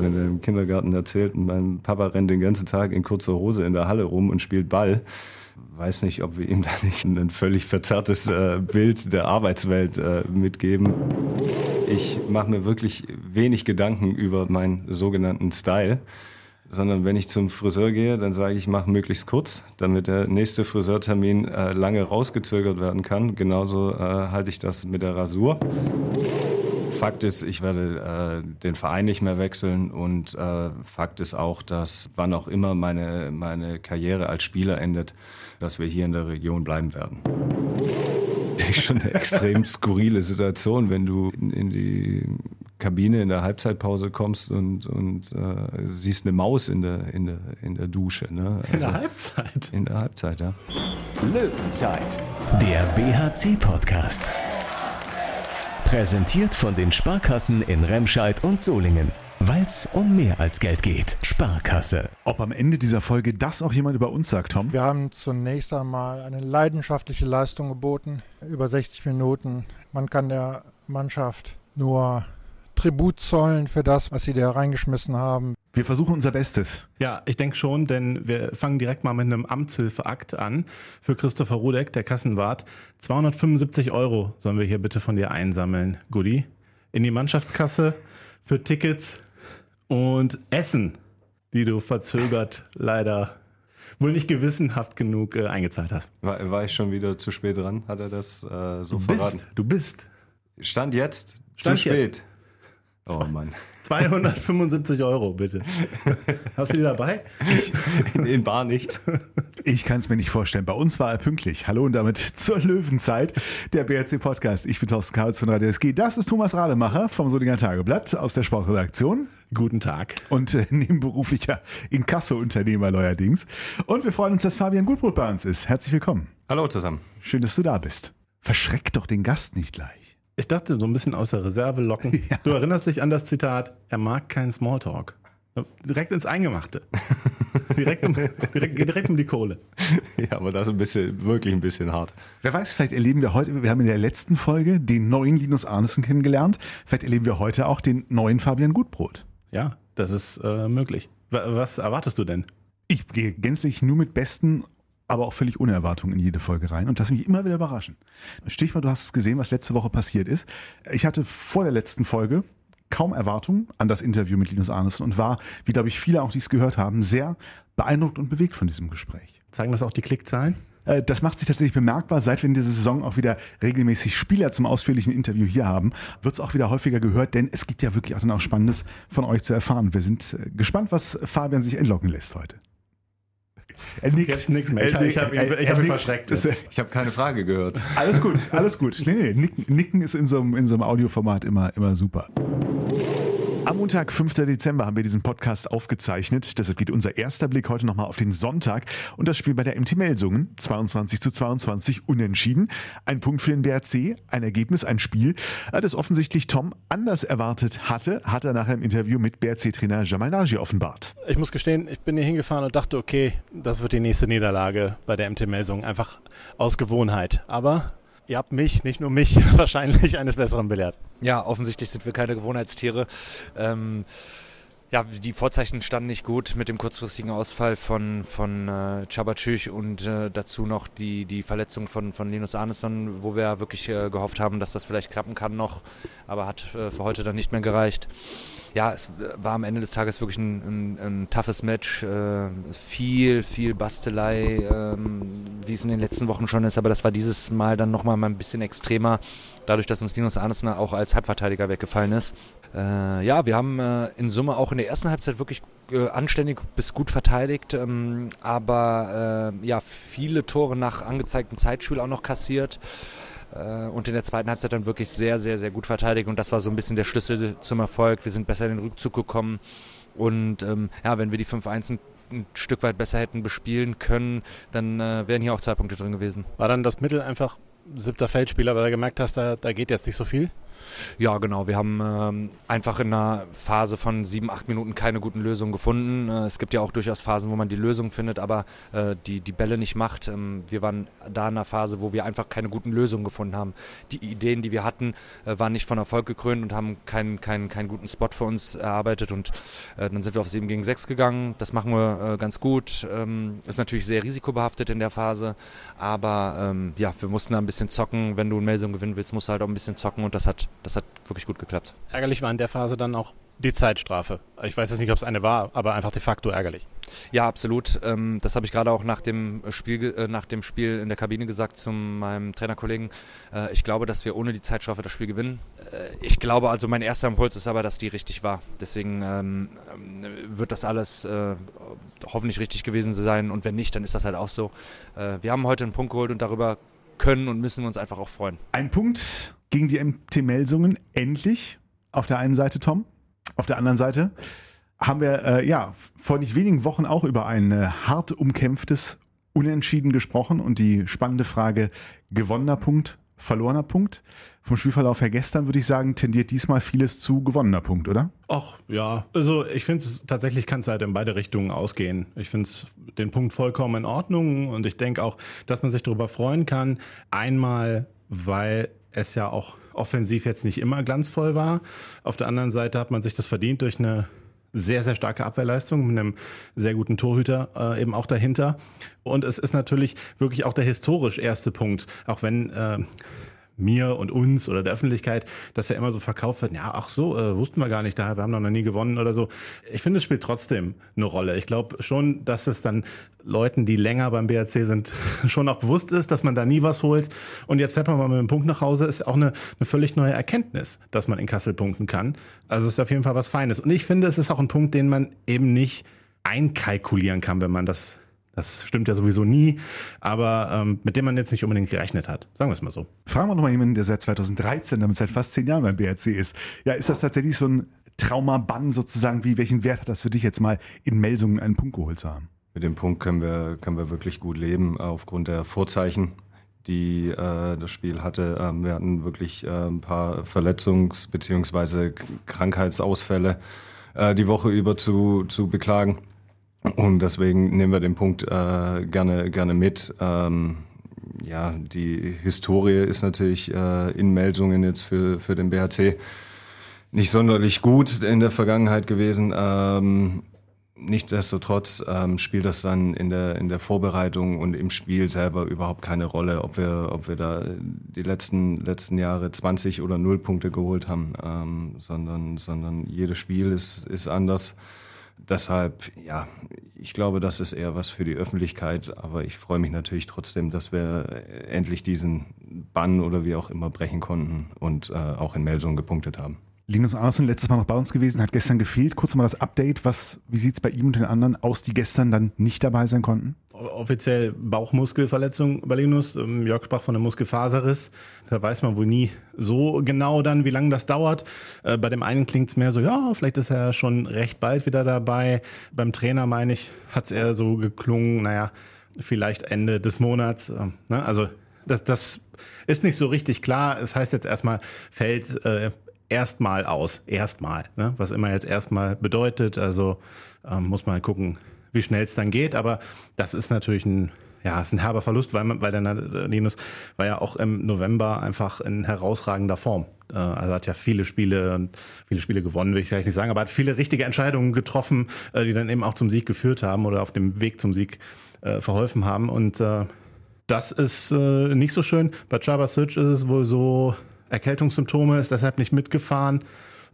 wenn er im Kindergarten erzählt, mein Papa rennt den ganzen Tag in kurzer Hose in der Halle rum und spielt Ball. Weiß nicht, ob wir ihm da nicht ein völlig verzerrtes äh, Bild der Arbeitswelt äh, mitgeben. Ich mache mir wirklich wenig Gedanken über meinen sogenannten Style sondern wenn ich zum Friseur gehe, dann sage ich, mache möglichst kurz, damit der nächste Friseurtermin äh, lange rausgezögert werden kann. Genauso äh, halte ich das mit der Rasur. Fakt ist, ich werde äh, den Verein nicht mehr wechseln und äh, Fakt ist auch, dass wann auch immer meine, meine Karriere als Spieler endet, dass wir hier in der Region bleiben werden ist schon eine extrem skurrile Situation, wenn du in, in, die Kabine in der Halbzeitpause kommst und, und äh, siehst eine Maus in der, in der, in der Dusche. Ne? Also in der Halbzeit? In der Halbzeit, ja. Löwenzeit, der BHC-Podcast. Präsentiert von den Sparkassen in Remscheid und Solingen. Weil es um mehr als Geld geht. Sparkasse. Ob am Ende dieser Folge das auch jemand über uns sagt, Tom? Wir haben zunächst einmal eine leidenschaftliche Leistung geboten, über 60 Minuten. Man kann der Mannschaft nur Tribut zollen für das, was sie da reingeschmissen haben. Wir versuchen unser Bestes. Ja, ich denke schon, denn wir fangen direkt mal mit einem Amtshilfeakt an. Für Christopher Rudek, der Kassenwart. 275 Euro sollen wir hier bitte von dir einsammeln, Goodie. In die Mannschaftskasse für Tickets und Essen, die du verzögert leider wohl nicht gewissenhaft genug äh, eingezahlt hast. War, war, ich schon wieder zu spät dran? Hat er das äh, so du verraten? Bist, du bist. Stand jetzt. Stand zu spät. Jetzt. Oh Mann. 275 Euro, bitte. Hast du die dabei? Ich, in Bar nicht. Ich kann es mir nicht vorstellen. Bei uns war er pünktlich. Hallo und damit zur Löwenzeit, der BRC Podcast. Ich bin Thorsten Karls von Radio SG. Das ist Thomas Rademacher vom Solinger Tageblatt aus der Sportredaktion. Guten Tag. Und äh, nebenberuflicher Inkasso-Unternehmer neuerdings. Und wir freuen uns, dass Fabian Gutbrot bei uns ist. Herzlich willkommen. Hallo zusammen. Schön, dass du da bist. Verschreck doch den Gast nicht gleich. Ich dachte, so ein bisschen aus der Reserve locken. Ja. Du erinnerst dich an das Zitat, er mag keinen Smalltalk. Direkt ins Eingemachte. direkt, um, direkt, direkt um die Kohle. Ja, aber das ist ein bisschen, wirklich ein bisschen hart. Wer weiß, vielleicht erleben wir heute, wir haben in der letzten Folge den neuen Linus Arnesen kennengelernt. Vielleicht erleben wir heute auch den neuen Fabian Gutbrot. Ja, das ist äh, möglich. Was erwartest du denn? Ich gehe gänzlich nur mit besten aber auch völlig ohne Erwartung in jede Folge rein und lass mich immer wieder überraschen. Stichwort, du hast es gesehen, was letzte Woche passiert ist. Ich hatte vor der letzten Folge kaum Erwartung an das Interview mit Linus Arnesen und war, wie glaube ich viele auch dies gehört haben, sehr beeindruckt und bewegt von diesem Gespräch. Zeigen das auch die Klickzahlen? Äh, das macht sich tatsächlich bemerkbar, seit wir in dieser Saison auch wieder regelmäßig Spieler zum ausführlichen Interview hier haben, wird es auch wieder häufiger gehört, denn es gibt ja wirklich auch dann auch Spannendes von euch zu erfahren. Wir sind äh, gespannt, was Fabian sich entlocken lässt heute. Er nickt. Jetzt nichts mehr. Ich, ich habe hab, hab mich verschreckt. Jetzt. Ich habe keine Frage gehört. Alles gut, alles gut. Nee, nee, nicken, nicken ist in so einem, in so einem Audioformat immer, immer super. Am Montag, 5. Dezember, haben wir diesen Podcast aufgezeichnet. Deshalb geht unser erster Blick heute nochmal auf den Sonntag und das Spiel bei der MT Melsungen. 22 zu 22 unentschieden. Ein Punkt für den BRC, ein Ergebnis, ein Spiel, äh, das offensichtlich Tom anders erwartet hatte, hat er nachher im Interview mit BRC-Trainer Jamal Nagy offenbart. Ich muss gestehen, ich bin hier hingefahren und dachte, okay, das wird die nächste Niederlage bei der MT Melsungen. Einfach aus Gewohnheit. Aber Ihr habt mich, nicht nur mich, wahrscheinlich eines Besseren belehrt. Ja, offensichtlich sind wir keine Gewohnheitstiere. Ähm, ja, die Vorzeichen standen nicht gut mit dem kurzfristigen Ausfall von, von äh, Chabachüch und äh, dazu noch die, die Verletzung von, von Linus Arneson, wo wir wirklich äh, gehofft haben, dass das vielleicht klappen kann noch, aber hat äh, für heute dann nicht mehr gereicht ja, es war am Ende des Tages wirklich ein, ein, ein toughes Match. Äh, viel, viel Bastelei, ähm, wie es in den letzten Wochen schon ist, aber das war dieses Mal dann nochmal mal ein bisschen extremer, dadurch, dass uns Linus Arnesen auch als Halbverteidiger weggefallen ist. Äh, ja, wir haben äh, in Summe auch in der ersten Halbzeit wirklich äh, anständig bis gut verteidigt, ähm, aber äh, ja, viele Tore nach angezeigtem Zeitspiel auch noch kassiert. Äh, und in der zweiten Halbzeit dann wirklich sehr, sehr, sehr gut verteidigt. Und das war so ein bisschen der Schlüssel zum Erfolg. Wir sind besser in den Rückzug gekommen. Und ähm, ja, wenn wir die 5-1 ein, ein, Stück weit besser hätten bespielen können, dann äh, wären hier auch zwei Punkte drin gewesen. War dann das Mittel einfach siebter Feldspieler, weil du gemerkt hast, da, da geht jetzt nicht so viel? Ja, genau. Wir haben ähm, einfach in einer Phase von sieben, acht Minuten keine guten Lösungen gefunden. Äh, es gibt ja auch durchaus Phasen, wo man die Lösung findet, aber äh, die, die Bälle nicht macht. Ähm, wir waren da in einer Phase, wo wir einfach keine guten Lösungen gefunden haben. Die Ideen, die wir hatten, äh, waren nicht von Erfolg gekrönt und haben keinen, keinen, keinen guten Spot für uns erarbeitet. Und äh, dann sind wir auf 7 gegen 6 gegangen. Das machen wir äh, ganz gut. Ähm, ist natürlich sehr risikobehaftet in der Phase, aber ähm, ja, wir mussten da ein bisschen zocken. Wenn du eine Melsung gewinnen willst, musst du halt auch ein bisschen zocken und das hat, das hat wirklich gut geklappt. Ärgerlich war in der Phase dann auch die Zeitstrafe. Ich weiß jetzt nicht, ob es eine war, aber einfach de facto ärgerlich. Ja, absolut. Ähm, das habe ich gerade auch nach dem Spiel, äh, nach dem Spiel in der Kabine gesagt zu meinem Trainerkollegen. Äh, ich glaube, dass wir ohne die Zeitstrafe das Spiel gewinnen. Äh, ich glaube, also mein erster Impuls ist aber, dass die richtig war. Deswegen ähm, wird das alles äh, hoffentlich richtig gewesen sein. Und wenn nicht, dann ist das halt auch so. Äh, wir haben heute einen Punkt geholt und darüber können und müssen wir uns einfach auch freuen. Ein Punkt gegen die MT Melsungen endlich. Auf der einen Seite, Tom. Auf der anderen Seite haben wir äh, ja vor nicht wenigen Wochen auch über ein äh, hart umkämpftes Unentschieden gesprochen und die spannende Frage gewonnener Punkt, verlorener Punkt. Vom Spielverlauf her gestern würde ich sagen, tendiert diesmal vieles zu gewonnener Punkt, oder? Ach ja, also ich finde es tatsächlich kann es halt in beide Richtungen ausgehen. Ich finde den Punkt vollkommen in Ordnung und ich denke auch, dass man sich darüber freuen kann. Einmal, weil es ja auch offensiv jetzt nicht immer glanzvoll war. Auf der anderen Seite hat man sich das verdient durch eine sehr, sehr starke Abwehrleistung mit einem sehr guten Torhüter äh, eben auch dahinter. Und es ist natürlich wirklich auch der historisch erste Punkt, auch wenn äh, mir und uns oder der Öffentlichkeit, dass ja immer so verkauft wird, ja, ach so, äh, wussten wir gar nicht, da wir haben noch nie gewonnen oder so. Ich finde, es spielt trotzdem eine Rolle. Ich glaube schon, dass es dann Leuten, die länger beim BRC sind, schon auch bewusst ist, dass man da nie was holt. Und jetzt fährt man mal mit einem Punkt nach Hause, ist auch eine, eine völlig neue Erkenntnis, dass man in Kassel punkten kann. Also es ist auf jeden Fall was Feines. Und ich finde, es ist auch ein Punkt, den man eben nicht einkalkulieren kann, wenn man das das stimmt ja sowieso nie, aber ähm, mit dem man jetzt nicht unbedingt gerechnet hat. Sagen wir es mal so. Fragen wir noch mal jemanden, der seit 2013, damit seit fast zehn Jahren beim BRC ist. Ja, ist das tatsächlich so ein Traumabann sozusagen? Wie welchen Wert hat das für dich jetzt mal in Melsungen einen Punkt geholt zu haben? Mit dem Punkt können wir, können wir wirklich gut leben, aufgrund der Vorzeichen, die äh, das Spiel hatte. Ähm, wir hatten wirklich äh, ein paar Verletzungs- bzw. Krankheitsausfälle äh, die Woche über zu, zu beklagen. Und deswegen nehmen wir den Punkt äh, gerne, gerne mit. Ähm, ja, die Historie ist natürlich äh, in Meldungen jetzt für, für den BHC nicht sonderlich gut in der Vergangenheit gewesen. Ähm, Nichtsdestotrotz ähm, spielt das dann in der, in der Vorbereitung und im Spiel selber überhaupt keine Rolle, ob wir, ob wir da die letzten, letzten Jahre 20 oder 0 Punkte geholt haben, ähm, sondern, sondern jedes Spiel ist, ist anders. Deshalb, ja, ich glaube, das ist eher was für die Öffentlichkeit, aber ich freue mich natürlich trotzdem, dass wir endlich diesen Bann oder wie auch immer brechen konnten und äh, auch in Melsungen gepunktet haben. Linus Andersen, letztes Mal noch bei uns gewesen, hat gestern gefehlt. Kurz mal das Update. Was, wie sieht es bei ihm und den anderen aus, die gestern dann nicht dabei sein konnten? Offiziell Bauchmuskelverletzung bei Linus. Ähm, Jörg sprach von einem Muskelfaserriss. Da weiß man wohl nie so genau dann, wie lange das dauert. Äh, bei dem einen klingt es mehr so, ja, vielleicht ist er schon recht bald wieder dabei. Beim Trainer, meine ich, hat es eher so geklungen, naja, vielleicht Ende des Monats. Ähm, ne? Also das, das ist nicht so richtig klar. Es heißt jetzt erstmal, fällt äh, erstmal aus. Erstmal. Ne? Was immer jetzt erstmal bedeutet. Also ähm, muss man gucken, wie schnell es dann geht. Aber das ist natürlich ein, ja, ist ein herber Verlust, weil, man, weil der Linus war ja auch im November einfach in herausragender Form. Äh, also hat ja viele Spiele, viele Spiele gewonnen, will ich vielleicht nicht sagen, aber hat viele richtige Entscheidungen getroffen, äh, die dann eben auch zum Sieg geführt haben oder auf dem Weg zum Sieg äh, verholfen haben. Und äh, das ist äh, nicht so schön. Bei Chaba Switch ist es wohl so, Erkältungssymptome, ist deshalb nicht mitgefahren.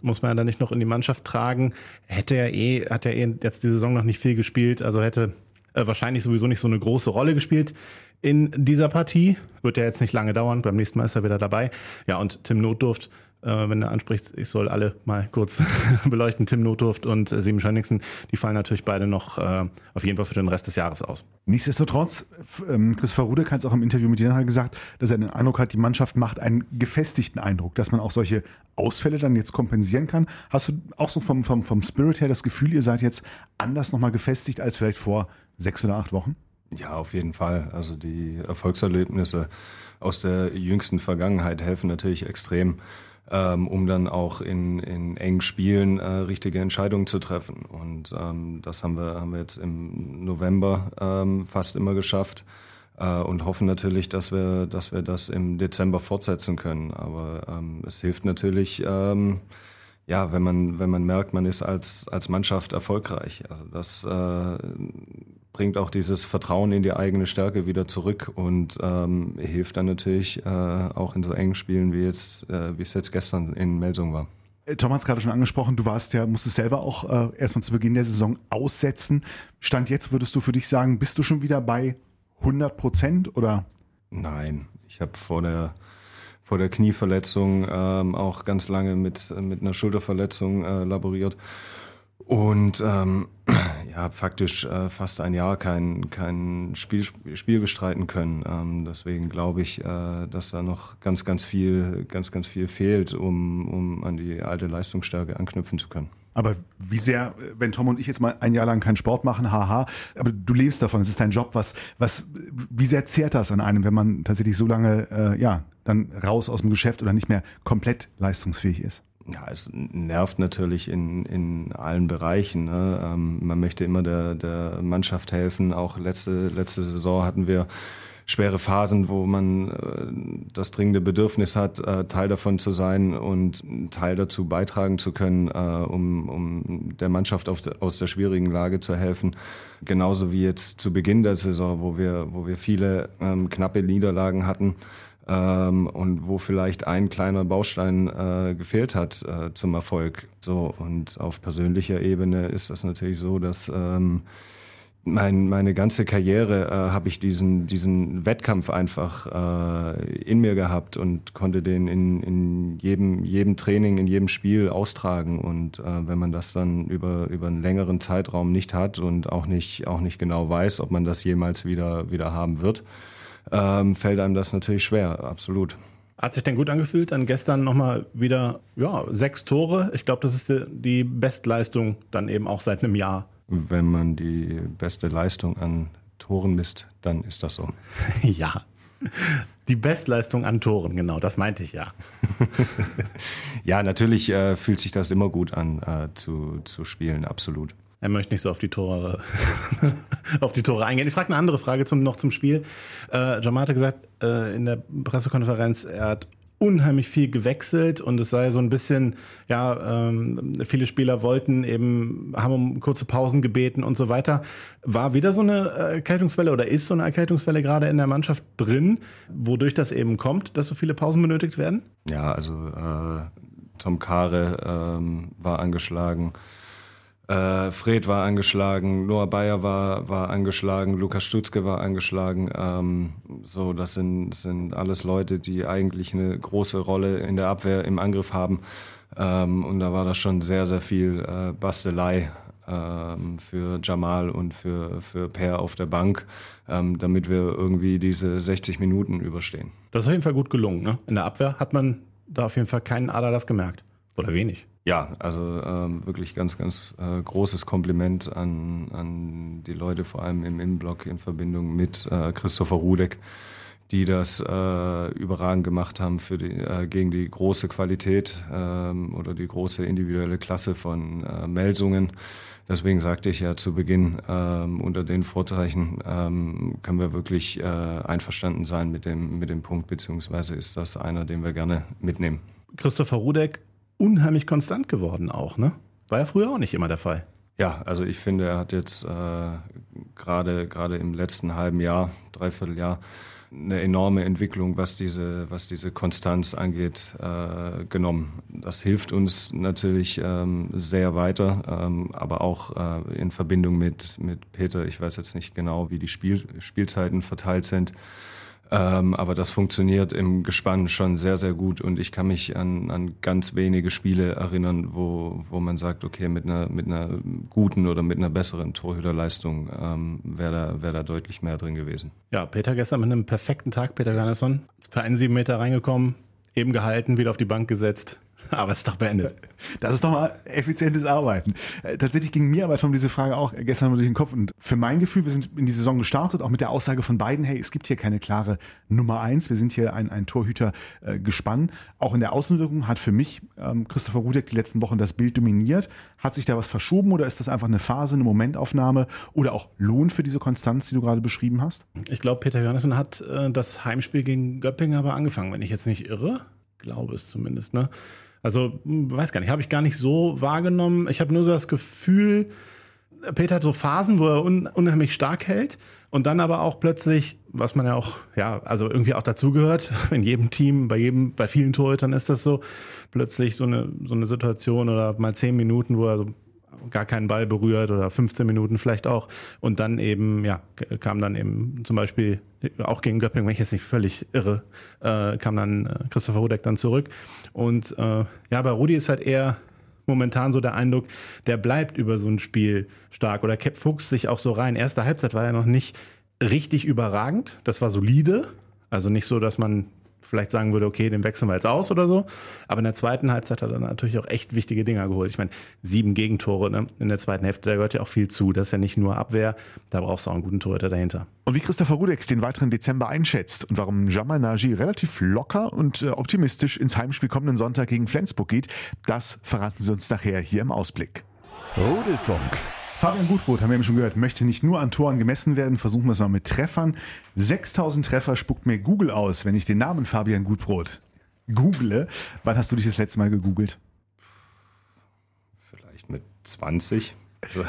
Muss man ja dann nicht noch in die Mannschaft tragen. Hätte er eh, hat er eh jetzt die Saison noch nicht viel gespielt, also hätte äh, wahrscheinlich sowieso nicht so eine große Rolle gespielt in dieser Partie. Wird ja jetzt nicht lange dauern. Beim nächsten Mal ist er wieder dabei. Ja, und Tim Notdurft wenn du ansprichst, ich soll alle mal kurz beleuchten. Tim Notdurft und äh, Sieben Schönigsen, die fallen natürlich beide noch äh, auf jeden Fall für den Rest des Jahres aus. Nichtsdestotrotz, ähm, Christopher Rudek hat es auch im Interview mit dir gesagt, dass er den Eindruck hat, die Mannschaft macht einen gefestigten Eindruck, dass man auch solche Ausfälle dann jetzt kompensieren kann. Hast du auch so vom, vom, vom Spirit her das Gefühl, ihr seid jetzt anders nochmal gefestigt als vielleicht vor sechs oder acht Wochen? Ja, auf jeden Fall. Also die Erfolgserlebnisse aus der jüngsten Vergangenheit helfen natürlich extrem ähm, um dann auch in, in engen Spielen äh, richtige Entscheidungen zu treffen. Und ähm, das haben wir, haben wir jetzt im November ähm, fast immer geschafft äh, und hoffen natürlich, dass wir, dass wir das im Dezember fortsetzen können. Aber ähm, es hilft natürlich, ähm, ja, wenn man, wenn man merkt, man ist als, als Mannschaft erfolgreich. Also das äh, bringt auch dieses Vertrauen in die eigene Stärke wieder zurück und ähm, hilft dann natürlich äh, auch in so engen Spielen wie jetzt, äh, wie es jetzt gestern in Melsung war. Äh, Tom hat es gerade schon angesprochen, du warst ja, musstest selber auch äh, erstmal zu Beginn der Saison aussetzen. Stand jetzt, würdest du für dich sagen, bist du schon wieder bei 100 Prozent oder? Nein, ich habe vor der vor der Knieverletzung ähm, auch ganz lange mit mit einer Schulterverletzung äh, laboriert und ähm, ja, faktisch äh, fast ein Jahr kein, kein Spiel, Spiel bestreiten können. Ähm, deswegen glaube ich, äh, dass da noch ganz, ganz viel, ganz, ganz viel fehlt, um, um an die alte Leistungsstärke anknüpfen zu können. Aber wie sehr, wenn Tom und ich jetzt mal ein Jahr lang keinen Sport machen, haha, aber du lebst davon, es ist dein Job, was, was, wie sehr zehrt das an einem, wenn man tatsächlich so lange, äh, ja, dann raus aus dem Geschäft oder nicht mehr komplett leistungsfähig ist? Ja, es nervt natürlich in, in allen Bereichen. Ne? Ähm, man möchte immer der, der Mannschaft helfen. Auch letzte, letzte Saison hatten wir schwere Phasen, wo man äh, das dringende Bedürfnis hat, äh, Teil davon zu sein und Teil dazu beitragen zu können, äh, um, um der Mannschaft auf aus der schwierigen Lage zu helfen. Genauso wie jetzt zu Beginn der Saison, wo wir, wo wir viele ähm, knappe Niederlagen hatten ähm, und wo vielleicht ein kleiner Baustein äh, gefehlt hat äh, zum Erfolg. So und auf persönlicher Ebene ist das natürlich so, dass ähm, mein, meine ganze Karriere äh, habe ich diesen, diesen Wettkampf einfach äh, in mir gehabt und konnte den in, in jedem, jedem Training, in jedem Spiel austragen. Und äh, wenn man das dann über, über einen längeren Zeitraum nicht hat und auch nicht, auch nicht genau weiß, ob man das jemals wieder, wieder haben wird, ähm, fällt einem das natürlich schwer, absolut. Hat sich denn gut angefühlt? Dann gestern nochmal wieder ja, sechs Tore. Ich glaube, das ist die, Bestleistung dann eben auch seit einem Jahr. Wenn man die beste Leistung an Toren misst, dann ist das so. ja. Die Bestleistung an Toren, genau, das meinte ich ja. ja, natürlich äh, fühlt sich das immer gut an, äh, zu, zu spielen, absolut. Er möchte nicht so auf die Tore, auf die Tore eingehen. Ich frage eine andere Frage zum, noch zum Spiel. Äh, Jamal hat gesagt äh, in der Pressekonferenz, er hat unheimlich viel gewechselt und es sei so ein bisschen, ja, ähm, viele Spieler wollten eben, haben um kurze Pausen gebeten und so weiter. War wieder so eine Erkältungswelle oder ist so eine Erkältungswelle gerade in der Mannschaft drin, wodurch das eben kommt, dass so viele Pausen benötigt werden? Ja, also äh, Tom Kare ähm, war angeschlagen. Äh, Fred war angeschlagen, Noah Bayer war, war angeschlagen, Lukas Stutzke war angeschlagen. Ähm, so, das sind, sind alles Leute, die eigentlich eine große Rolle in der Abwehr im Angriff haben. Ähm, und da war das schon sehr, sehr viel äh, Bastelei ähm, für Jamal und für, für Per auf der Bank, ähm, damit wir irgendwie diese 60 Minuten überstehen. Das ist auf jeden Fall gut gelungen. Ne? In der Abwehr hat man da auf jeden Fall keinen Aderlass gemerkt. Oder wenig. Ja, also ähm, wirklich ganz, ganz äh, großes Kompliment an, an die Leute, vor allem im Innenblock in Verbindung mit äh, Christopher Rudek, die das äh, überragend gemacht haben für die, äh, gegen die große Qualität ähm, oder die große individuelle Klasse von äh, Melsungen. Deswegen sagte ich ja zu Beginn, ähm, unter den Vorzeichen ähm, können wir wirklich äh, einverstanden sein mit dem, mit dem Punkt, beziehungsweise ist das einer, den wir gerne mitnehmen. Christopher Rudek unheimlich konstant geworden auch, ne? War ja früher auch nicht immer der Fall. Ja, also ich finde, er hat jetzt äh, gerade im letzten halben Jahr, dreiviertel Jahr, eine enorme Entwicklung, was diese was diese Konstanz angeht, äh, genommen. Das hilft uns natürlich ähm, sehr weiter, ähm, aber auch äh, in Verbindung mit mit Peter. Ich weiß jetzt nicht genau, wie die Spiel, Spielzeiten verteilt sind. Ähm, aber das funktioniert im Gespann schon sehr, sehr gut und ich kann mich an, an ganz wenige Spiele erinnern, wo, wo man sagt, okay, mit einer, mit einer guten oder mit einer besseren Torhüterleistung ähm, wäre da, wär da deutlich mehr drin gewesen. Ja, Peter gestern mit einem perfekten Tag, Peter Garnesson, für einen sieben Meter reingekommen, eben gehalten, wieder auf die Bank gesetzt. aber es ist doch beendet. Das ist doch mal effizientes Arbeiten. Äh, tatsächlich ging mir aber schon diese Frage auch gestern durch den Kopf. Und für mein Gefühl, wir sind in die Saison gestartet, auch mit der Aussage von beiden, hey, es gibt hier keine klare Nummer eins. Wir sind hier ein, ein Torhüter äh, gespannt. Auch in der Außenwirkung hat für mich ähm, Christopher Rudek die letzten Wochen das Bild dominiert. Hat sich da was verschoben oder ist das einfach eine Phase, eine Momentaufnahme oder auch Lohn für diese Konstanz, die du gerade beschrieben hast? Ich glaube, Peter Johannessen hat äh, das Heimspiel gegen Göppingen aber angefangen, wenn ich jetzt nicht irre. Glaube es zumindest, ne? Also, weiß gar nicht, habe ich gar nicht so wahrgenommen. Ich habe nur so das Gefühl, Peter hat so Phasen, wo er un unheimlich stark hält und dann aber auch plötzlich, was man ja auch, ja, also irgendwie auch dazugehört, in jedem Team, bei jedem, bei vielen Torhütern ist das so, plötzlich so eine, so eine Situation oder mal zehn Minuten, wo er so gar keinen Ball berührt oder 15 Minuten vielleicht auch. Und dann eben, ja, kam dann eben zum Beispiel auch gegen Göppingen, wenn ich jetzt nicht völlig irre, äh, kam dann äh, Christopher Rudek dann zurück. Und äh, ja, bei Rudi ist halt eher momentan so der Eindruck, der bleibt über so ein Spiel stark oder fuchst sich auch so rein. Erste Halbzeit war ja noch nicht richtig überragend, das war solide. Also nicht so, dass man vielleicht sagen würde, okay, den wechseln wir jetzt aus oder so. Aber in der zweiten Halbzeit hat er natürlich auch echt wichtige Dinger geholt. Ich meine, sieben Gegentore ne? in der zweiten Hälfte, da gehört ja auch viel zu. Das ist ja nicht nur Abwehr, da brauchst du auch einen guten Torhüter dahinter. Und wie Christopher Rudek den weiteren Dezember einschätzt und warum Jamal Nagy relativ locker und äh, optimistisch ins Heimspiel kommenden Sonntag gegen Flensburg geht, das verraten sie uns nachher hier im Ausblick. Rudelfunk. Fabian Gutbrot, haben wir eben schon gehört, möchte nicht nur an Toren gemessen werden, versuchen wir es mal mit Treffern. 6000 Treffer spuckt mir Google aus, wenn ich den Namen Fabian Gutbrot google. Wann hast du dich das letzte Mal gegoogelt? Vielleicht mit 20.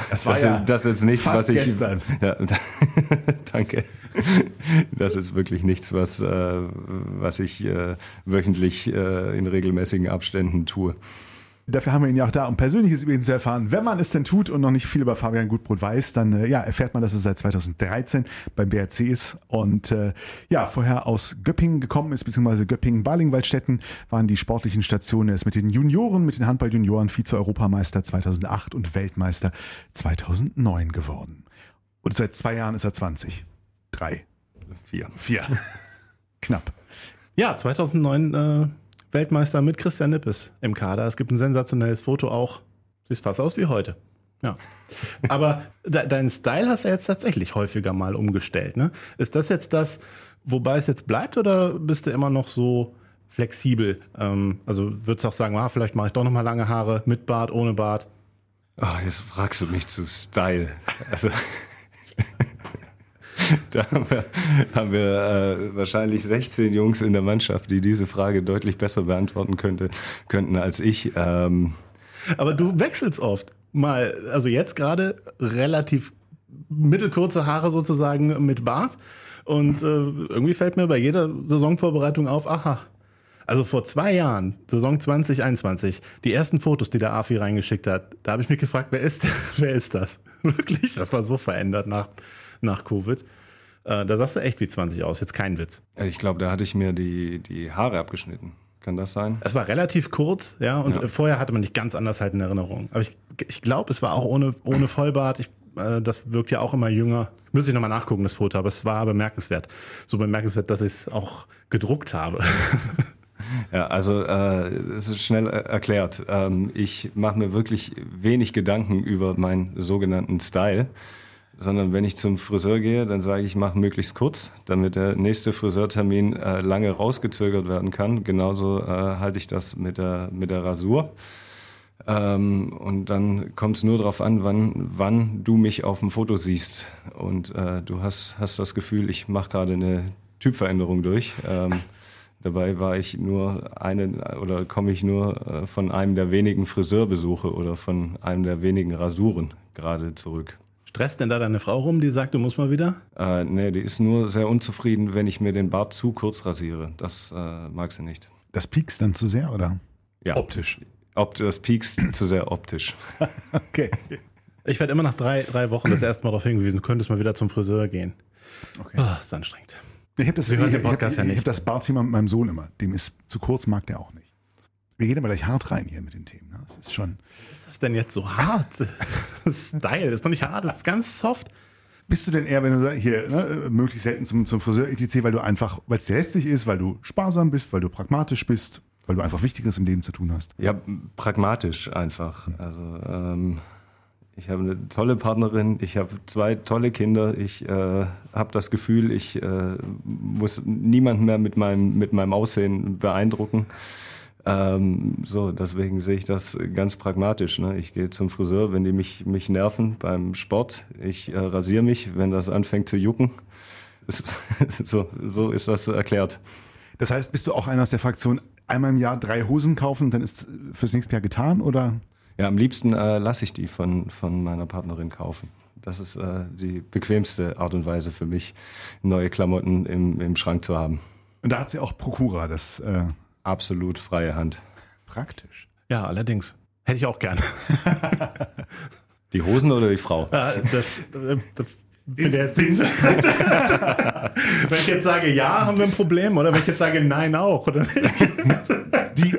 Das das, ja das ist nichts, was ich. Gestern. Ja, danke. Das ist wirklich nichts, was, äh, was ich äh, wöchentlich äh, in regelmäßigen Abständen tue. Dafür haben wir ihn ja auch da, um Persönliches über ihn zu erfahren. Wenn man es denn tut und noch nicht viel über Fabian Gutbrot weiß, dann äh, ja, erfährt man, dass er seit 2013 beim BRC ist und äh, ja, vorher aus Göppingen gekommen ist, beziehungsweise Göppingen-Balingwaldstätten waren die sportlichen Stationen. Er ist mit den Junioren, mit den Handballjunioren Vize-Europameister 2008 und Weltmeister 2009 geworden. Und seit zwei Jahren ist er 20. Drei. Vier. Vier. Knapp. Ja, 2009 äh Weltmeister mit Christian Nippes im Kader. Es gibt ein sensationelles Foto auch. Sieht fast aus wie heute. Ja. Aber de deinen Style hast du jetzt tatsächlich häufiger mal umgestellt. Ne? Ist das jetzt das, wobei es jetzt bleibt, oder bist du immer noch so flexibel? Ähm, also würdest du auch sagen, ah, vielleicht mache ich doch noch mal lange Haare mit Bart, ohne Bart? Oh, jetzt fragst du mich zu Style. Also da haben wir, haben wir äh, wahrscheinlich 16 Jungs in der Mannschaft, die diese Frage deutlich besser beantworten könnte, könnten als ich. Ähm, Aber du wechselst oft. Mal, also jetzt gerade relativ mittelkurze Haare sozusagen mit Bart. Und äh, irgendwie fällt mir bei jeder Saisonvorbereitung auf, aha, also vor zwei Jahren, Saison 2021, die ersten Fotos, die der AFI reingeschickt hat, da habe ich mich gefragt, wer ist, wer ist das? Wirklich, das war so verändert nach, nach Covid. Äh, da sahst du echt wie 20 aus, jetzt kein Witz. Ich glaube, da hatte ich mir die, die Haare abgeschnitten. Kann das sein? Es war relativ kurz, ja, und ja. vorher hatte man dich ganz anders halt in Erinnerung. Aber ich, ich glaube, es war auch ohne, ohne Vollbart. Ich, äh, das wirkt ja auch immer jünger. Müsste ich nochmal nachgucken, das Foto, aber es war bemerkenswert. So bemerkenswert, dass ich es auch gedruckt habe. Ja, also äh, es ist schnell äh, erklärt. Ähm, ich mache mir wirklich wenig Gedanken über meinen sogenannten Style sondern wenn ich zum Friseur gehe, dann sage ich, mache möglichst kurz, damit der nächste Friseurtermin äh, lange rausgezögert werden kann. Genauso äh, halte ich das mit der, mit der Rasur. Ähm, und dann kommt es nur darauf an, wann, wann du mich auf dem Foto siehst. Und äh, du hast, hast das Gefühl, ich mache gerade eine Typveränderung durch. Ähm, dabei war ich nur eine oder komme ich nur äh, von einem der wenigen Friseurbesuche oder von einem der wenigen Rasuren gerade zurück. Stresst denn da deine Frau rum, die sagt, du musst mal wieder? Äh, nee, die ist nur sehr unzufrieden, wenn ich mir den Bart zu kurz rasiere. Das äh, mag sie nicht. Das piekst dann zu sehr, oder? Ja. Optisch. Ob, das piekst zu sehr optisch. okay. Ich werde immer nach drei, drei Wochen das erste Mal darauf hingewiesen, du könntest mal wieder zum Friseur gehen. Okay. Oh, ist anstrengend. Ich habe das, ich, ich, ich, hab, ja hab das Bartthema mit meinem Sohn immer. Dem ist zu kurz, mag der auch nicht. Wir gehen aber gleich hart rein hier mit den Themen. Ne? Das ist schon denn jetzt so hart? Style, das ist doch nicht hart, das ist ganz soft. Bist du denn eher, wenn du hier ne, möglichst selten zum, zum Friseur etc., weil du einfach, weil es dir lästig ist, weil du sparsam bist, weil du pragmatisch bist? Weil du einfach Wichtiges im Leben zu tun hast. Ja, pragmatisch einfach. Also ähm, ich habe eine tolle Partnerin, ich habe zwei tolle Kinder, ich äh, habe das Gefühl, ich äh, muss niemanden mehr mit meinem, mit meinem Aussehen beeindrucken. Ähm, so, deswegen sehe ich das ganz pragmatisch. Ne? Ich gehe zum Friseur, wenn die mich, mich nerven beim Sport. Ich äh, rasiere mich, wenn das anfängt zu jucken. so, so ist das erklärt. Das heißt, bist du auch einer aus der Fraktion, einmal im Jahr drei Hosen kaufen, dann ist fürs nächste Jahr getan, oder? Ja, am liebsten äh, lasse ich die von, von meiner Partnerin kaufen. Das ist äh, die bequemste Art und Weise für mich, neue Klamotten im, im Schrank zu haben. Und da hat sie auch Prokura, das äh absolut freie Hand. Praktisch. Ja, allerdings. Hätte ich auch gern. Die Hosen oder die Frau? Ja, das, das, das wenn, jetzt wenn ich jetzt sage ja, haben wir ein Problem, oder wenn ich jetzt sage nein auch, oder Die,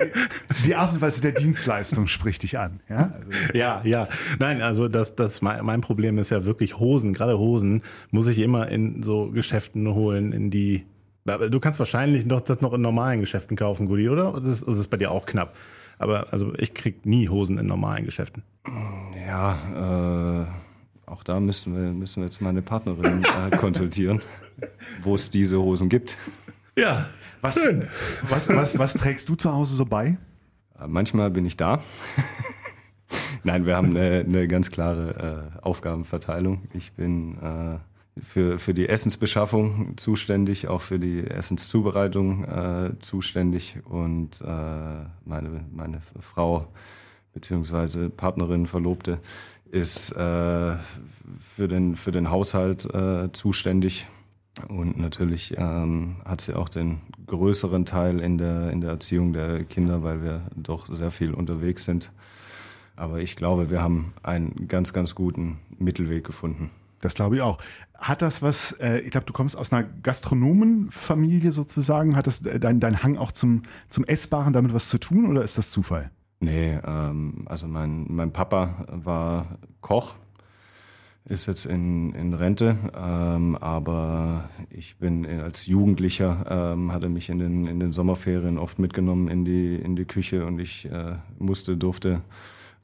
die Art und Weise der Dienstleistung spricht dich an. Ja, also. ja, ja. Nein, also das, das mein Problem ist ja wirklich Hosen. Gerade Hosen muss ich immer in so Geschäften holen, in die. Du kannst wahrscheinlich noch das noch in normalen Geschäften kaufen, Gudi, oder? Das ist, das ist bei dir auch knapp. Aber also ich krieg nie Hosen in normalen Geschäften. Ja, äh auch da müssen wir, müssen wir jetzt meine Partnerin äh, konsultieren, wo es diese Hosen gibt. Ja, was, schön. Was, was, was trägst du zu Hause so bei? Äh, manchmal bin ich da. Nein, wir haben eine, eine ganz klare äh, Aufgabenverteilung. Ich bin äh, für, für die Essensbeschaffung zuständig, auch für die Essenszubereitung äh, zuständig und äh, meine, meine Frau beziehungsweise Partnerin, Verlobte ist äh, für, den, für den Haushalt äh, zuständig. Und natürlich ähm, hat sie auch den größeren Teil in der, in der Erziehung der Kinder, weil wir doch sehr viel unterwegs sind. Aber ich glaube, wir haben einen ganz, ganz guten Mittelweg gefunden. Das glaube ich auch. Hat das was, äh, ich glaube, du kommst aus einer Gastronomenfamilie sozusagen, hat das äh, dein, dein Hang auch zum, zum Essbaren damit was zu tun oder ist das Zufall? Nee, ähm, also mein, mein Papa war Koch, ist jetzt in, in Rente, ähm, aber ich bin als Jugendlicher, ähm, hatte mich in den, in den Sommerferien oft mitgenommen in die, in die Küche und ich äh, musste, durfte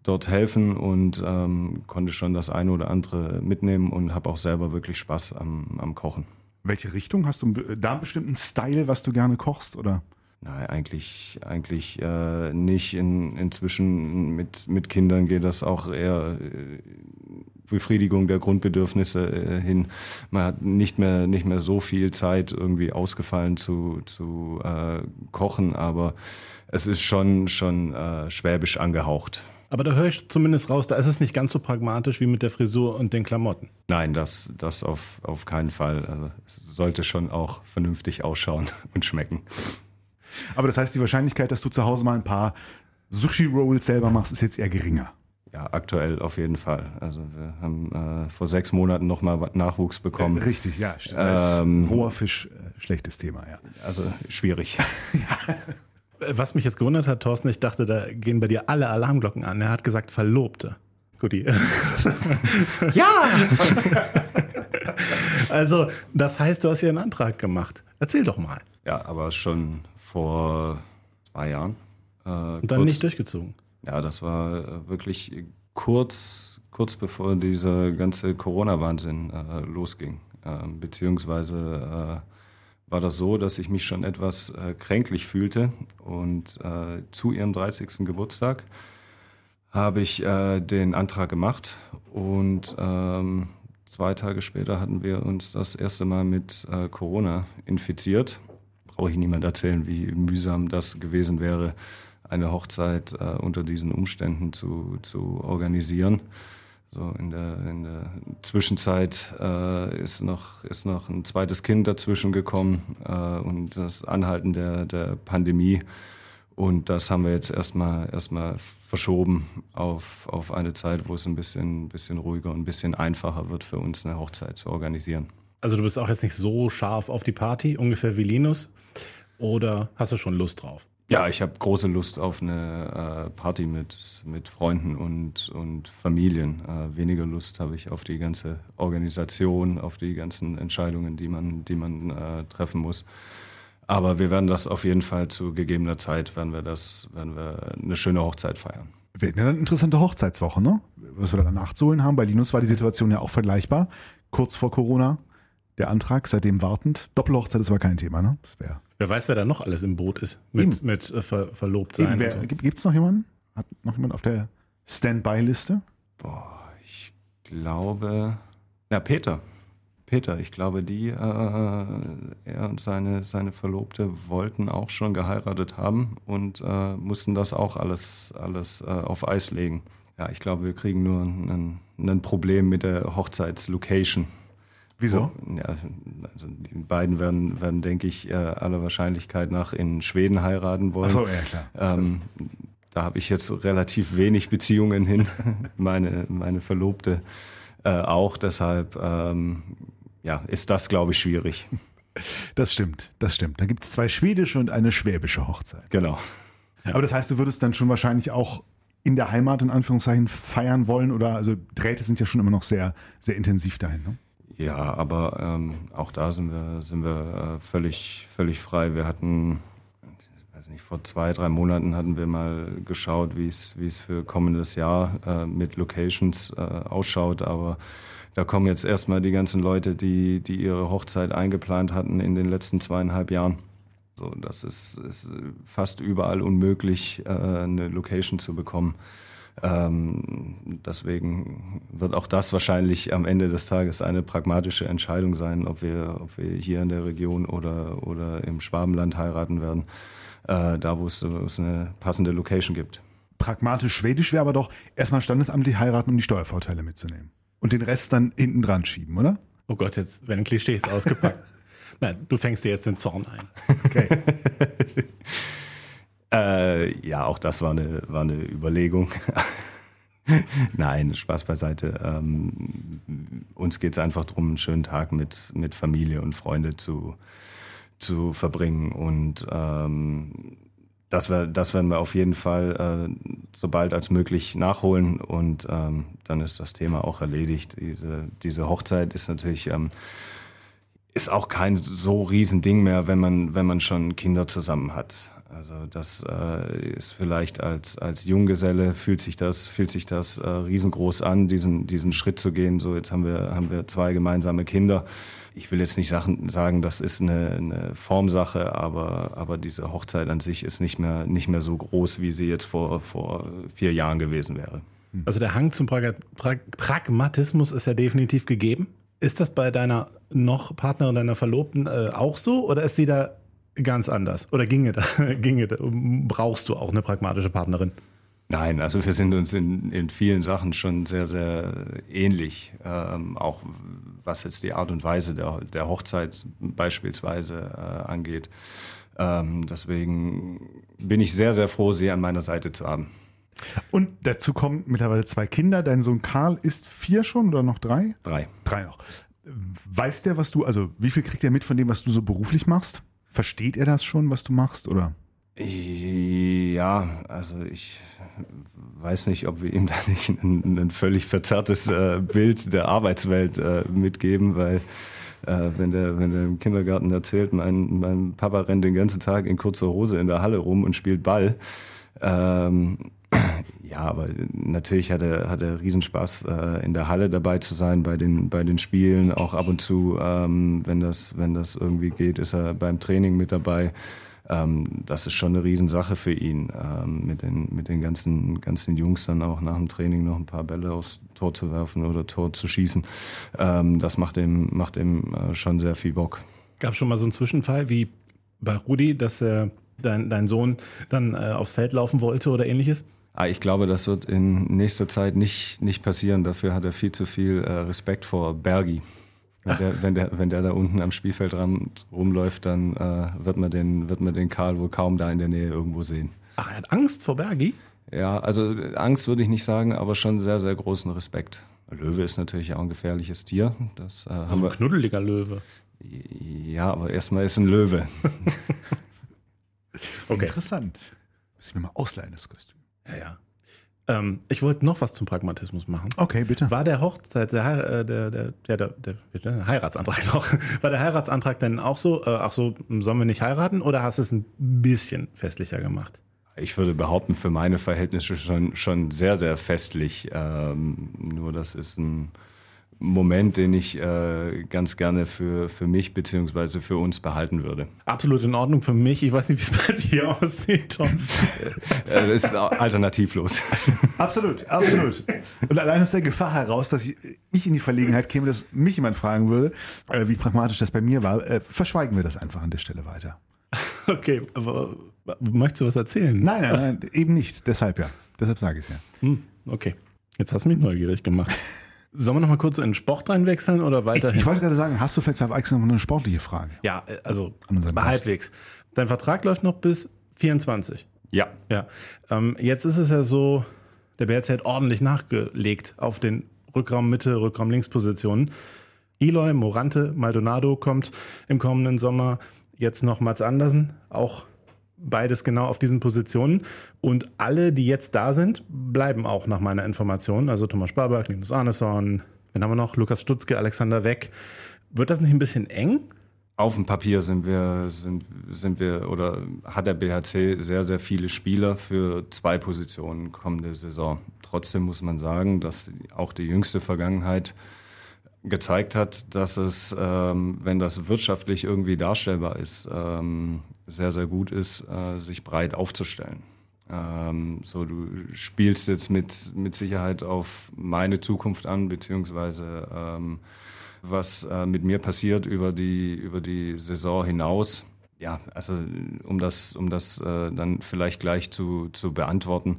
dort helfen und ähm, konnte schon das eine oder andere mitnehmen und habe auch selber wirklich Spaß am, am Kochen. Welche Richtung? Hast du da einen bestimmten Style, was du gerne kochst, oder? Nein, eigentlich, eigentlich äh, nicht. In, inzwischen mit, mit Kindern geht das auch eher äh, Befriedigung der Grundbedürfnisse äh, hin. Man hat nicht mehr, nicht mehr so viel Zeit irgendwie ausgefallen zu, zu äh, kochen, aber es ist schon, schon äh, schwäbisch angehaucht. Aber da höre ich zumindest raus, da ist es nicht ganz so pragmatisch wie mit der Frisur und den Klamotten. Nein, das, das auf, auf keinen Fall. Also es sollte schon auch vernünftig ausschauen und schmecken. Aber das heißt, die Wahrscheinlichkeit, dass du zu Hause mal ein paar Sushi-Rolls selber machst, ist jetzt eher geringer. Ja, aktuell auf jeden Fall. Also wir haben äh, vor sechs Monaten nochmal Nachwuchs bekommen. Äh, richtig, ja. Ähm, hoher Fisch, äh, schlechtes Thema, ja. Also schwierig. ja. Was mich jetzt gewundert hat, Thorsten, ich dachte, da gehen bei dir alle Alarmglocken an. Er hat gesagt Verlobte. Guti. ja! also, das heißt, du hast hier einen Antrag gemacht. Erzähl doch mal. Ja, aber schon vor zwei Jahren. Äh, Und dann kurz, nicht durchgezogen. Ja, das war äh, wirklich kurz, kurz bevor dieser ganze Corona-Wahnsinn äh, losging. Ähm, äh, beziehungsweise war das so, dass ich mich schon etwas äh, kränklich fühlte und äh, zu ihrem 30. Geburtstag habe ich den Antrag gemacht und ähm, zwei Tage später hatten wir uns das erste Mal mit Corona infiziert brauche ich niemand erzählen, wie mühsam das gewesen wäre, eine Hochzeit äh, unter diesen Umständen zu, zu organisieren. So in der, in der Zwischenzeit äh, ist, noch, ist noch ein zweites Kind dazwischen gekommen äh, und das Anhalten der, der Pandemie. Und das haben wir jetzt erstmal erstmal verschoben auf, auf eine Zeit, wo es ein bisschen, bisschen ruhiger und ein bisschen einfacher wird für uns, eine Hochzeit zu organisieren. Also du bist auch jetzt nicht so scharf auf die Party, ungefähr wie Linus? Oder hast du schon Lust drauf? Ja, ich habe große Lust auf eine äh, Party mit, mit Freunden und, und Familien. Äh, weniger Lust habe ich auf die ganze Organisation, auf die ganzen Entscheidungen, die man, die man äh, treffen muss. Aber wir werden das auf jeden Fall zu gegebener Zeit, werden wir das, werden wir eine schöne Hochzeit feiern. Wir ja eine interessante Hochzeitswoche, ne? Was wir da danach zu holen haben. Bei Linus war die Situation ja auch vergleichbar. Kurz vor Corona, der Antrag, seitdem wartend. Doppelhochzeit ist aber kein Thema, ne? Das wäre. Wer weiß, wer da noch alles im Boot ist mit, Eben. mit äh, ver, verlobt sein. Wer, so. gibt es noch jemanden? Hat noch jemand auf der Standby-Liste? Boah, ich glaube, ja, Peter. Peter, ich glaube, die, äh, er und seine, seine Verlobte wollten auch schon geheiratet haben und äh, mussten das auch alles, alles äh, auf Eis legen. Ja, ich glaube, wir kriegen nur ein, ein Problem mit der Hochzeitslocation. Wieso? Ja, also die beiden werden, werden denke ich, äh, aller Wahrscheinlichkeit nach in Schweden heiraten wollen. Achso, ja klar. Ähm, da habe ich jetzt relativ wenig Beziehungen hin. meine, meine Verlobte äh, auch. Deshalb ähm, ja, ist das, glaube ich, schwierig. Das stimmt, das stimmt. Da gibt es zwei schwedische und eine schwäbische Hochzeit. Genau. Aber das heißt, du würdest dann schon wahrscheinlich auch in der Heimat in Anführungszeichen feiern wollen oder also Drähte sind ja schon immer noch sehr, sehr intensiv dahin. Ne? Ja, aber ähm, auch da sind wir, sind wir äh, völlig, völlig frei. Wir hatten, ich weiß nicht, vor zwei, drei Monaten hatten wir mal geschaut, wie es, für kommendes Jahr äh, mit Locations äh, ausschaut, aber da kommen jetzt erstmal die ganzen Leute, die, die ihre Hochzeit eingeplant hatten in den letzten zweieinhalb Jahren. So, das ist, ist fast überall unmöglich, äh, eine Location zu bekommen. Ähm, deswegen wird auch das wahrscheinlich am Ende des Tages eine pragmatische Entscheidung sein, ob wir, ob wir hier in der Region oder, oder im Schwabenland heiraten werden, äh, da wo es, wo es eine passende Location gibt. Pragmatisch schwedisch wäre aber doch erstmal standesamtlich heiraten, um die Steuervorteile mitzunehmen. Und den Rest dann hinten dran schieben, oder? Oh Gott, jetzt werden Klischees ausgepackt. Nein, du fängst dir jetzt den Zorn ein. Okay. Äh, ja, auch das war eine, war eine Überlegung. Nein, Spaß beiseite. Ähm, uns geht es einfach darum, einen schönen Tag mit, mit Familie und Freunde zu, zu verbringen. Und ähm, das, wär, das werden wir auf jeden Fall äh, so bald als möglich nachholen. Und ähm, dann ist das Thema auch erledigt. Diese, diese Hochzeit ist natürlich... Ähm, ist auch kein so Riesending mehr, wenn man, wenn man schon Kinder zusammen hat. Also das äh, ist vielleicht als, als Junggeselle fühlt sich das, fühlt sich das äh, riesengroß an, diesen, diesen Schritt zu gehen. So, jetzt haben wir, haben wir zwei gemeinsame Kinder. Ich will jetzt nicht Sachen, sagen, das ist eine, eine Formsache, aber, aber diese Hochzeit an sich ist nicht mehr, nicht mehr so groß, wie sie jetzt vor, vor vier Jahren gewesen wäre. Also der Hang zum Prag Prag Pragmatismus ist ja definitiv gegeben. Ist das bei deiner noch Partnerin, deiner Verlobten äh, auch so oder ist sie da ganz anders? Oder ginge da, ginge da, brauchst du auch eine pragmatische Partnerin? Nein, also wir sind uns in, in vielen Sachen schon sehr, sehr ähnlich. Ähm, auch was jetzt die Art und Weise der, der Hochzeit beispielsweise äh, angeht. Ähm, deswegen bin ich sehr, sehr froh, sie an meiner Seite zu haben. Und dazu kommen mittlerweile zwei Kinder. Dein Sohn Karl ist vier schon oder noch drei? Drei. Drei noch. Weiß der, was du, also wie viel kriegt er mit von dem, was du so beruflich machst? Versteht er das schon, was du machst, oder? Ja, also ich weiß nicht, ob wir ihm da nicht ein, ein völlig verzerrtes äh, Bild der Arbeitswelt äh, mitgeben, weil äh, wenn, der, wenn der im Kindergarten erzählt, mein, mein Papa rennt den ganzen Tag in kurzer Hose in der Halle rum und spielt Ball. Ähm, ja, aber natürlich hat er, Riesenspaß, äh, in der Halle dabei zu sein bei den, bei den Spielen. Auch ab und zu, ähm, wenn, das, wenn das irgendwie geht, ist er beim Training mit dabei. Ähm, das ist schon eine Riesensache für ihn, ähm, mit, den, mit den ganzen, ganzen Jungs dann auch nach dem Training noch ein paar Bälle aufs Tor zu werfen oder Tor zu schießen. Ähm, das macht ihm, macht ihm äh, schon sehr viel Bock. Gab schon mal so einen Zwischenfall wie bei Rudi, dass äh, dein, dein Sohn dann äh, aufs Feld laufen wollte oder ähnliches? Ah, ich glaube, das wird in nächster Zeit nicht, nicht passieren. Dafür hat er viel zu viel äh, Respekt vor Bergi. Wenn der, wenn, der, wenn der da unten am Spielfeldrand rumläuft, dann äh, wird, man den, wird man den Karl wohl kaum da in der Nähe irgendwo sehen. Ach, er hat Angst vor Bergi? Ja, also Angst würde ich nicht sagen, aber schon sehr, sehr großen Respekt. Löwe ist natürlich auch ein gefährliches Tier. Das äh, haben Also ein wir. knuddeliger Löwe. Ja, aber erstmal ist ein Löwe. Okay. Interessant. Müssen wir mal ausleihen, das Kostüm. Ja, ja. Ähm, ich wollte noch was zum Pragmatismus machen. Okay, bitte. War der Hochzeit, der, äh, der, der, der, der, der, der Heiratsantrag doch, war der Heiratsantrag denn auch so, äh, ach so, sollen wir nicht heiraten oder hast du es ein bisschen festlicher gemacht? Ich würde behaupten, für meine Verhältnisse schon, schon sehr, sehr festlich. Ähm, nur das ist ein Moment, den ich äh, ganz gerne für, für mich beziehungsweise für uns behalten würde. Absolut in Ordnung für mich. Ich weiß nicht, wie es bei dir aussieht, Tom. Äh, das ist alternativlos. Absolut, absolut. Und allein aus der Gefahr heraus, dass ich, ich in die Verlegenheit käme, dass mich jemand fragen würde, äh, wie pragmatisch das bei mir war, äh, verschweigen wir das einfach an der Stelle weiter. Okay, aber möchtest du was erzählen? Nein, nein, nein, eben nicht. Deshalb ja. Deshalb sage ich es ja. Hm, okay. Jetzt hast du mich neugierig gemacht. Sollen wir noch mal kurz in den Sport reinwechseln oder Ich, weiterhin? ich wollte gerade sagen, hast du vielleicht auf Eichsel noch eine sportliche Frage? ja, äh, also halbwegs. Dein Vertrag läuft noch bis 24. Ja, Ja. Ähm, jetzt ist es ja so, der BRC hat ordentlich nachgelegt auf den Rückraum Mitte, Rückraum Links Positionen. Eloy, Morante, Maldonado kommt im kommenden Sommer. Jetzt noch Mats Andersen, auch beides genau auf diesen Positionen. Und alle, die jetzt da sind, bleiben auch nach meiner Information. Also Thomas Sparberg, Linus Arneson, wen haben wir noch? Lukas Stutzke, Alexander Weck. Wird das nicht ein bisschen eng? auf dem Papier sind wir, sind, sind wir oder hat der BHC sehr, sehr viele Spieler für zwei Positionen kommende Saison. Trotzdem muss man sagen, dass auch die jüngste Vergangenheit gezeigt hat, dass es, ähm, wenn das wirtschaftlich irgendwie darstellbar ist, ähm, sehr, sehr gut ist, äh, sich breit aufzustellen. Ähm, so, du spielst jetzt mit, mit Sicherheit auf meine Zukunft an, beziehungsweise ähm, was äh, mit mir passiert über die, über die Saison hinaus. Ja, also um das, um das äh, dann vielleicht gleich zu, zu beantworten.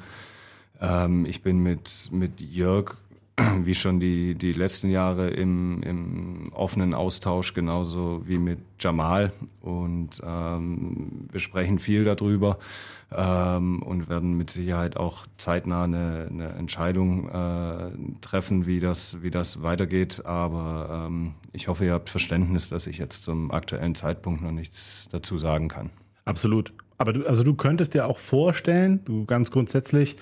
Ähm, ich bin mit, mit Jörg, wie schon die, die letzten Jahre, im, im offenen Austausch, genauso wie mit Jamal. Und ähm, wir sprechen viel darüber ähm, und werden mit Sicherheit auch zeitnah eine, eine Entscheidung äh, treffen, wie das, wie das weitergeht. Aber ähm, ich hoffe, ihr habt Verständnis, dass ich jetzt zum aktuellen Zeitpunkt noch nichts dazu sagen kann. Absolut. Aber du, also du könntest dir auch vorstellen, du ganz grundsätzlich,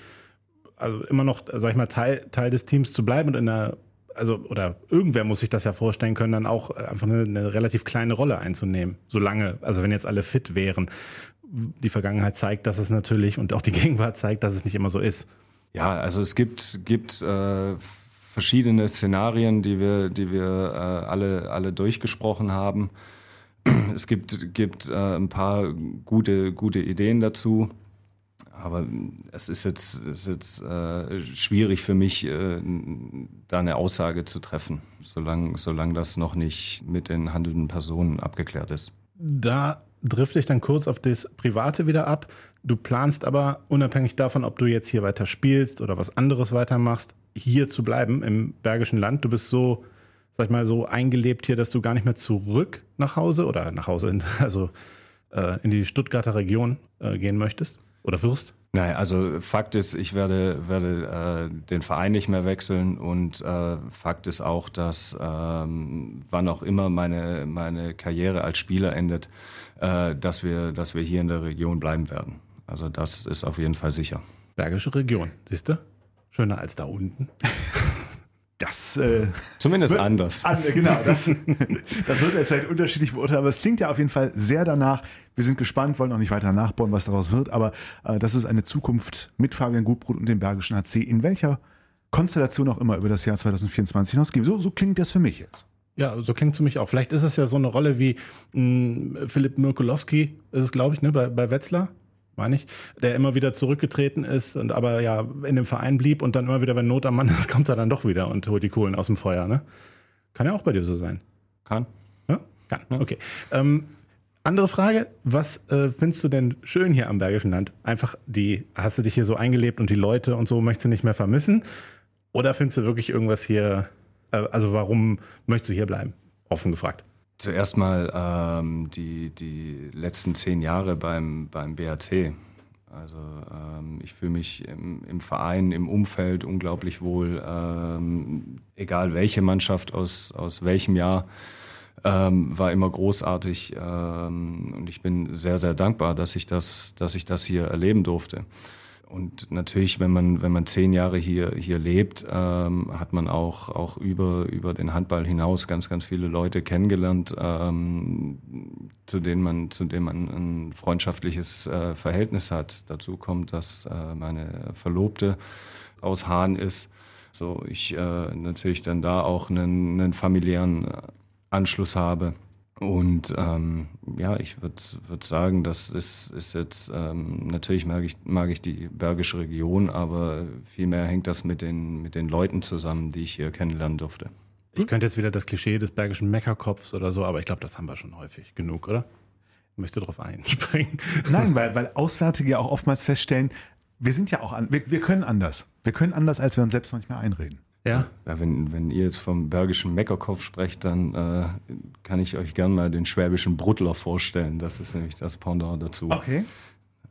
also immer noch, sag ich mal, Teil, Teil des Teams zu bleiben und in einer, also, oder irgendwer muss sich das ja vorstellen können, dann auch einfach eine, eine relativ kleine Rolle einzunehmen. Solange, also wenn jetzt alle fit wären. Die Vergangenheit zeigt, dass es natürlich und auch die Gegenwart zeigt, dass es nicht immer so ist. Ja, also es gibt, gibt äh, verschiedene Szenarien, die wir, die wir äh, alle, alle durchgesprochen haben. Es gibt, gibt äh, ein paar gute, gute Ideen dazu. Aber es ist jetzt, ist jetzt äh, schwierig für mich, äh, da eine Aussage zu treffen, solange solange das noch nicht mit den handelnden Personen abgeklärt ist. Da drifte ich dann kurz auf das Private wieder ab. Du planst aber, unabhängig davon, ob du jetzt hier weiter spielst oder was anderes weitermachst, hier zu bleiben im Bergischen Land. Du bist so, sag ich mal, so eingelebt hier, dass du gar nicht mehr zurück nach Hause oder nach Hause, in, also äh, in die Stuttgarter Region äh, gehen möchtest oder wirst. Nein, also Fakt ist, ich werde, werde äh, den Verein nicht mehr wechseln und äh, Fakt ist auch, dass ähm, wann auch immer meine, meine Karriere als Spieler endet, äh, dass, wir, dass wir hier in der Region bleiben werden. Also das ist auf jeden Fall sicher. Bergische Region, siehst du? Schöner als da unten. Das, äh, Zumindest anders. an, genau, das, das wird jetzt vielleicht unterschiedlich beurteilen, aber es klingt ja auf jeden Fall sehr danach. Wir sind gespannt, wollen auch nicht weiter nachbauen, was daraus wird, aber äh, das ist eine Zukunft mit Fabian Gutbrot und dem Bergischen HC, in welcher Konstellation auch immer über das Jahr 2024 hinausgehen. So, so klingt das für mich jetzt. Ja, so klingt es für mich auch. Vielleicht ist es ja so eine Rolle wie mh, Philipp Mirkulowski, ist es, glaube ich, ne, bei, bei Wetzlar, meine ich, der immer wieder zurückgetreten ist und aber ja in dem Verein blieb und dann immer wieder, wenn Not am Mann ist, kommt er dann doch wieder und holt die Kohlen aus dem Feuer. Ne? Kann ja auch bei dir so sein. Kann? Ja? Kann. Okay. Ähm, andere Frage, was äh, findest du denn schön hier am Bergischen Land? Einfach die, hast du dich hier so eingelebt und die Leute und so möchtest du nicht mehr vermissen? Oder findest du wirklich irgendwas hier, äh, also warum möchtest du hier bleiben? Offen gefragt. Zuerst mal ähm, die, die letzten zehn Jahre beim, beim BAC. Also ähm, ich fühle mich im, im Verein, im Umfeld unglaublich wohl, ähm, egal welche Mannschaft aus, aus welchem Jahr, ähm, war immer großartig ähm, und ich bin sehr, sehr dankbar, dass ich das, dass ich das hier erleben durfte. Und natürlich, wenn man, wenn man zehn Jahre hier, hier lebt, ähm, hat man auch, auch über, über den Handball hinaus ganz, ganz viele Leute kennengelernt, ähm, zu denen man, zu denen man ein freundschaftliches äh, Verhältnis hat. Dazu kommt, dass äh, meine Verlobte aus Hahn ist. So, ich äh, natürlich dann da auch einen, einen familiären Anschluss habe. Und ähm, ja, ich würde würd sagen, das ist, ist jetzt, ähm, natürlich mag ich, mag ich die Bergische Region, aber vielmehr hängt das mit den, mit den Leuten zusammen, die ich hier kennenlernen durfte. Ich könnte jetzt wieder das Klischee des bergischen Meckerkopfs oder so, aber ich glaube, das haben wir schon häufig genug, oder? Ich möchte darauf einspringen. Nein, weil, weil Auswärtige auch oftmals feststellen, wir sind ja auch an, wir, wir können anders. Wir können anders, als wir uns selbst manchmal einreden. Ja. ja wenn, wenn ihr jetzt vom bergischen Meckerkopf sprecht, dann äh, kann ich euch gern mal den schwäbischen Bruttler vorstellen. Das ist nämlich das Pendant dazu. Okay.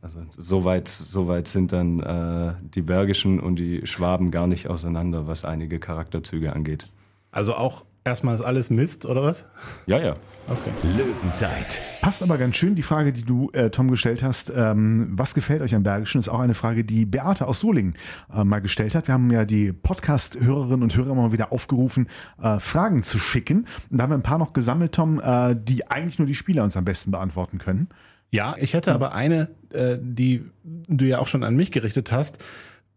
Also soweit so weit sind dann äh, die Bergischen und die Schwaben gar nicht auseinander, was einige Charakterzüge angeht. Also auch erstmal ist alles Mist, oder was? Ja, ja. Okay. Löwenzeit. Passt aber ganz schön die Frage, die du, äh, Tom, gestellt hast. Ähm, was gefällt euch am Bergischen? Ist auch eine Frage, die Beate aus Solingen äh, mal gestellt hat. Wir haben ja die Podcast-Hörerinnen und Hörer mal wieder aufgerufen, äh, Fragen zu schicken. Und da haben wir ein paar noch gesammelt, Tom, äh, die eigentlich nur die Spieler uns am besten beantworten können. Ja, ich hätte aber eine, äh, die du ja auch schon an mich gerichtet hast,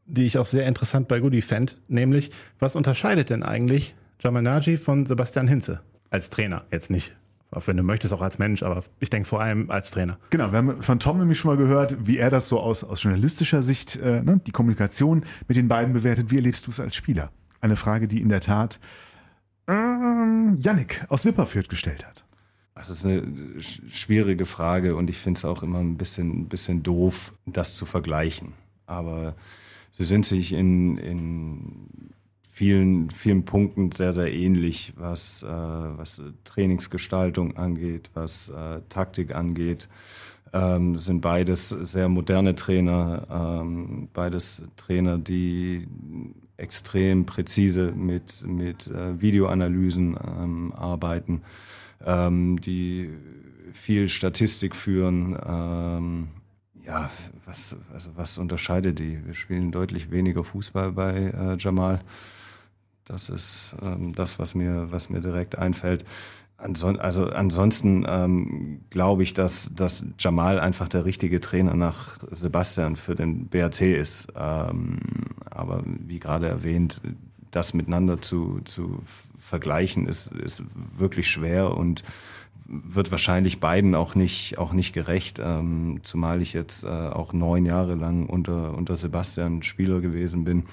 die ich auch sehr interessant bei Goody fand, nämlich, was unterscheidet denn eigentlich Jamal Naji von Sebastian Hinze als Trainer. Jetzt nicht, auch wenn du möchtest, auch als Mensch, aber ich denke vor allem als Trainer. Genau, wir haben von Tom nämlich schon mal gehört, wie er das so aus, aus journalistischer Sicht, äh, ne, die Kommunikation mit den beiden bewertet. Wie erlebst du es als Spieler? Eine Frage, die in der Tat ähm, Yannick aus Wipperfürth gestellt hat. Das ist eine schwierige Frage und ich finde es auch immer ein bisschen, ein bisschen doof, das zu vergleichen. Aber sie sind sich in, in vielen, vielen Punkten sehr, sehr ähnlich, was, äh, was Trainingsgestaltung angeht, was äh, Taktik angeht. Ähm, sind beides sehr moderne Trainer, ähm, beides Trainer, die extrem präzise mit, mit äh, Videoanalysen ähm, arbeiten, ähm, die viel Statistik führen. Ähm, ja, was, also was unterscheidet die? Wir spielen deutlich weniger Fußball bei äh, Jamal. Das ist ähm, das, was mir, was mir direkt einfällt. Anson also ansonsten ähm, glaube ich, dass, dass Jamal einfach der richtige Trainer nach Sebastian für den BRC ist. Ähm, aber wie gerade erwähnt, das miteinander zu, zu vergleichen, ist, ist wirklich schwer und wird wahrscheinlich beiden auch nicht, auch nicht gerecht, ähm, zumal ich jetzt äh, auch neun Jahre lang unter, unter Sebastian Spieler gewesen bin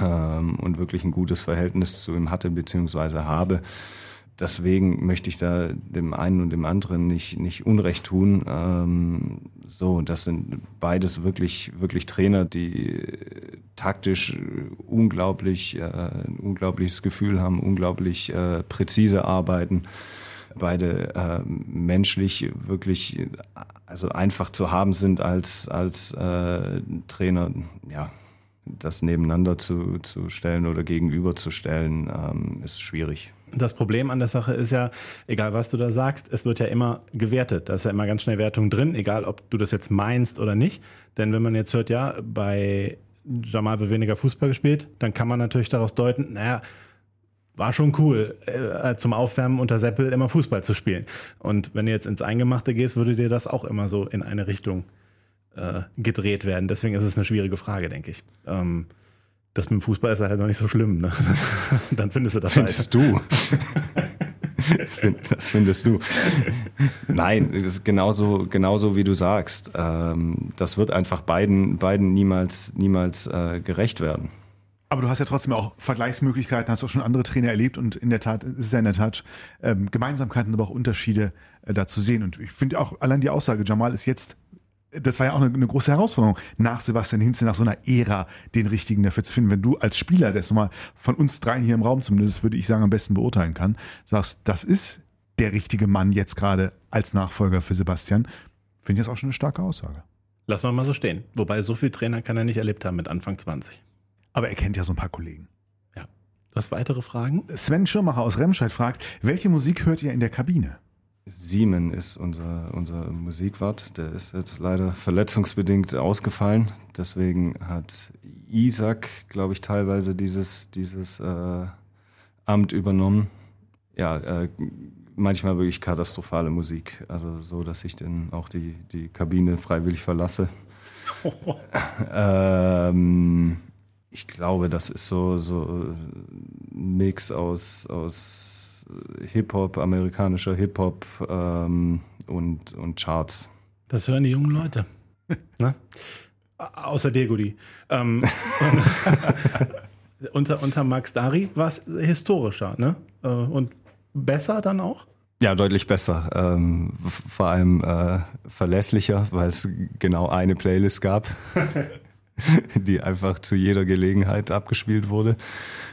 ähm, und wirklich ein gutes Verhältnis zu ihm hatte beziehungsweise habe. Deswegen möchte ich da dem einen und dem anderen nicht, nicht Unrecht tun. Ähm, so, das sind beides wirklich, wirklich Trainer, die taktisch unglaublich, äh, ein unglaubliches Gefühl haben, unglaublich äh, präzise arbeiten. Beide äh, menschlich wirklich, also einfach zu haben sind als, als äh, Trainer, ja, das nebeneinander zu, zu stellen oder gegenüberzustellen, ähm, ist schwierig. Das Problem an der Sache ist ja, egal was du da sagst, es wird ja immer gewertet. Da ist ja immer ganz schnell Wertung drin, egal ob du das jetzt meinst oder nicht. Denn wenn man jetzt hört, ja, bei Jamal wird weniger Fußball gespielt, dann kann man natürlich daraus deuten, naja, war schon cool, äh, zum Aufwärmen unter Seppel immer Fußball zu spielen. Und wenn du jetzt ins Eingemachte gehst, würde dir das auch immer so in eine Richtung äh, gedreht werden. Deswegen ist es eine schwierige Frage, denke ich. Ähm, das mit dem Fußball ist halt noch nicht so schlimm. Ne? Dann findest du das Findest halt. du? das findest du. Nein, das ist genauso, genauso wie du sagst. Ähm, das wird einfach beiden, beiden niemals, niemals äh, gerecht werden. Aber du hast ja trotzdem auch Vergleichsmöglichkeiten, hast auch schon andere Trainer erlebt und in der Tat ist es ja in der Tat ähm, Gemeinsamkeiten, aber auch Unterschiede äh, da zu sehen. Und ich finde auch allein die Aussage, Jamal ist jetzt das war ja auch eine, eine, große Herausforderung, nach Sebastian Hinze, nach so einer Ära, den richtigen dafür zu finden. Wenn du als Spieler, das nochmal von uns dreien hier im Raum zumindest, würde ich sagen, am besten beurteilen kann, sagst, das ist der richtige Mann jetzt gerade als Nachfolger für Sebastian, finde ich das auch schon eine starke Aussage. Lass mal mal so stehen. Wobei, so viel Trainer kann er nicht erlebt haben mit Anfang 20. Aber er kennt ja so ein paar Kollegen. Ja. Du hast weitere Fragen? Sven Schirmacher aus Remscheid fragt, welche Musik hört ihr in der Kabine? Siemen ist unser, unser Musikwart. Der ist jetzt leider verletzungsbedingt ausgefallen. Deswegen hat Isaac, glaube ich, teilweise dieses, dieses äh, Amt übernommen. Ja, äh, manchmal wirklich katastrophale Musik. Also so, dass ich dann auch die, die Kabine freiwillig verlasse. ähm, ich glaube, das ist so, so ein Mix aus, aus Hip-Hop, amerikanischer Hip-Hop ähm, und, und Charts. Das hören die jungen Leute. ne? Außer dir, Gudi. Ähm, unter, unter Max Dari war es historischer ne? Äh, und besser dann auch? Ja, deutlich besser. Ähm, vor allem äh, verlässlicher, weil es genau eine Playlist gab. die einfach zu jeder Gelegenheit abgespielt wurde.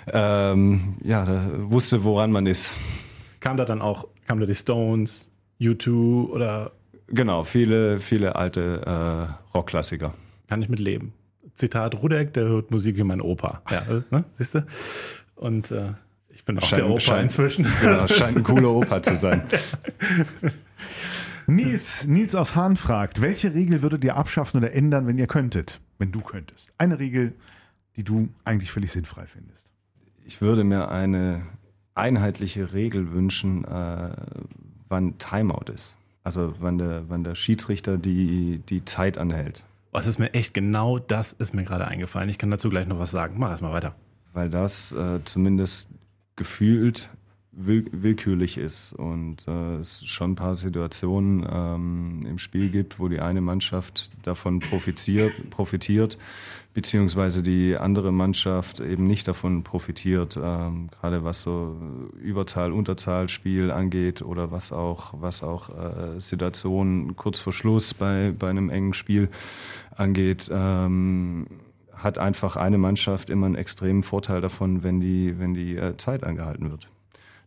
Ähm, ja, da wusste, woran man ist. Kam da dann auch, kam da die Stones, U2 oder? Genau, viele, viele alte äh, Rockklassiker. Kann ich mit leben. Zitat Rudek, der hört Musik wie mein Opa. Ja, ne? siehst du? Und äh, ich bin auch scheint, der Opa scheint, inzwischen. Genau, scheint ein cooler Opa zu sein. Nils, Nils aus Hahn fragt, welche Regel würdet ihr abschaffen oder ändern, wenn ihr könntet? Wenn du könntest. Eine Regel, die du eigentlich völlig sinnfrei findest. Ich würde mir eine einheitliche Regel wünschen, äh, wann Timeout ist. Also wann der, wann der Schiedsrichter die, die Zeit anhält. Was ist mir echt genau das ist mir gerade eingefallen. Ich kann dazu gleich noch was sagen. Mach erstmal weiter. Weil das äh, zumindest gefühlt will, willkürlich ist und äh, es schon ein paar Situationen ähm, im Spiel gibt, wo die eine Mannschaft davon profitiert, profitiert beziehungsweise die andere Mannschaft eben nicht davon profitiert, ähm, gerade was so Überzahl, Unterzahlspiel angeht oder was auch was auch äh, Situationen kurz vor Schluss bei bei einem engen Spiel angeht. Ähm, hat einfach eine Mannschaft immer einen extremen Vorteil davon, wenn die, wenn die äh, Zeit angehalten wird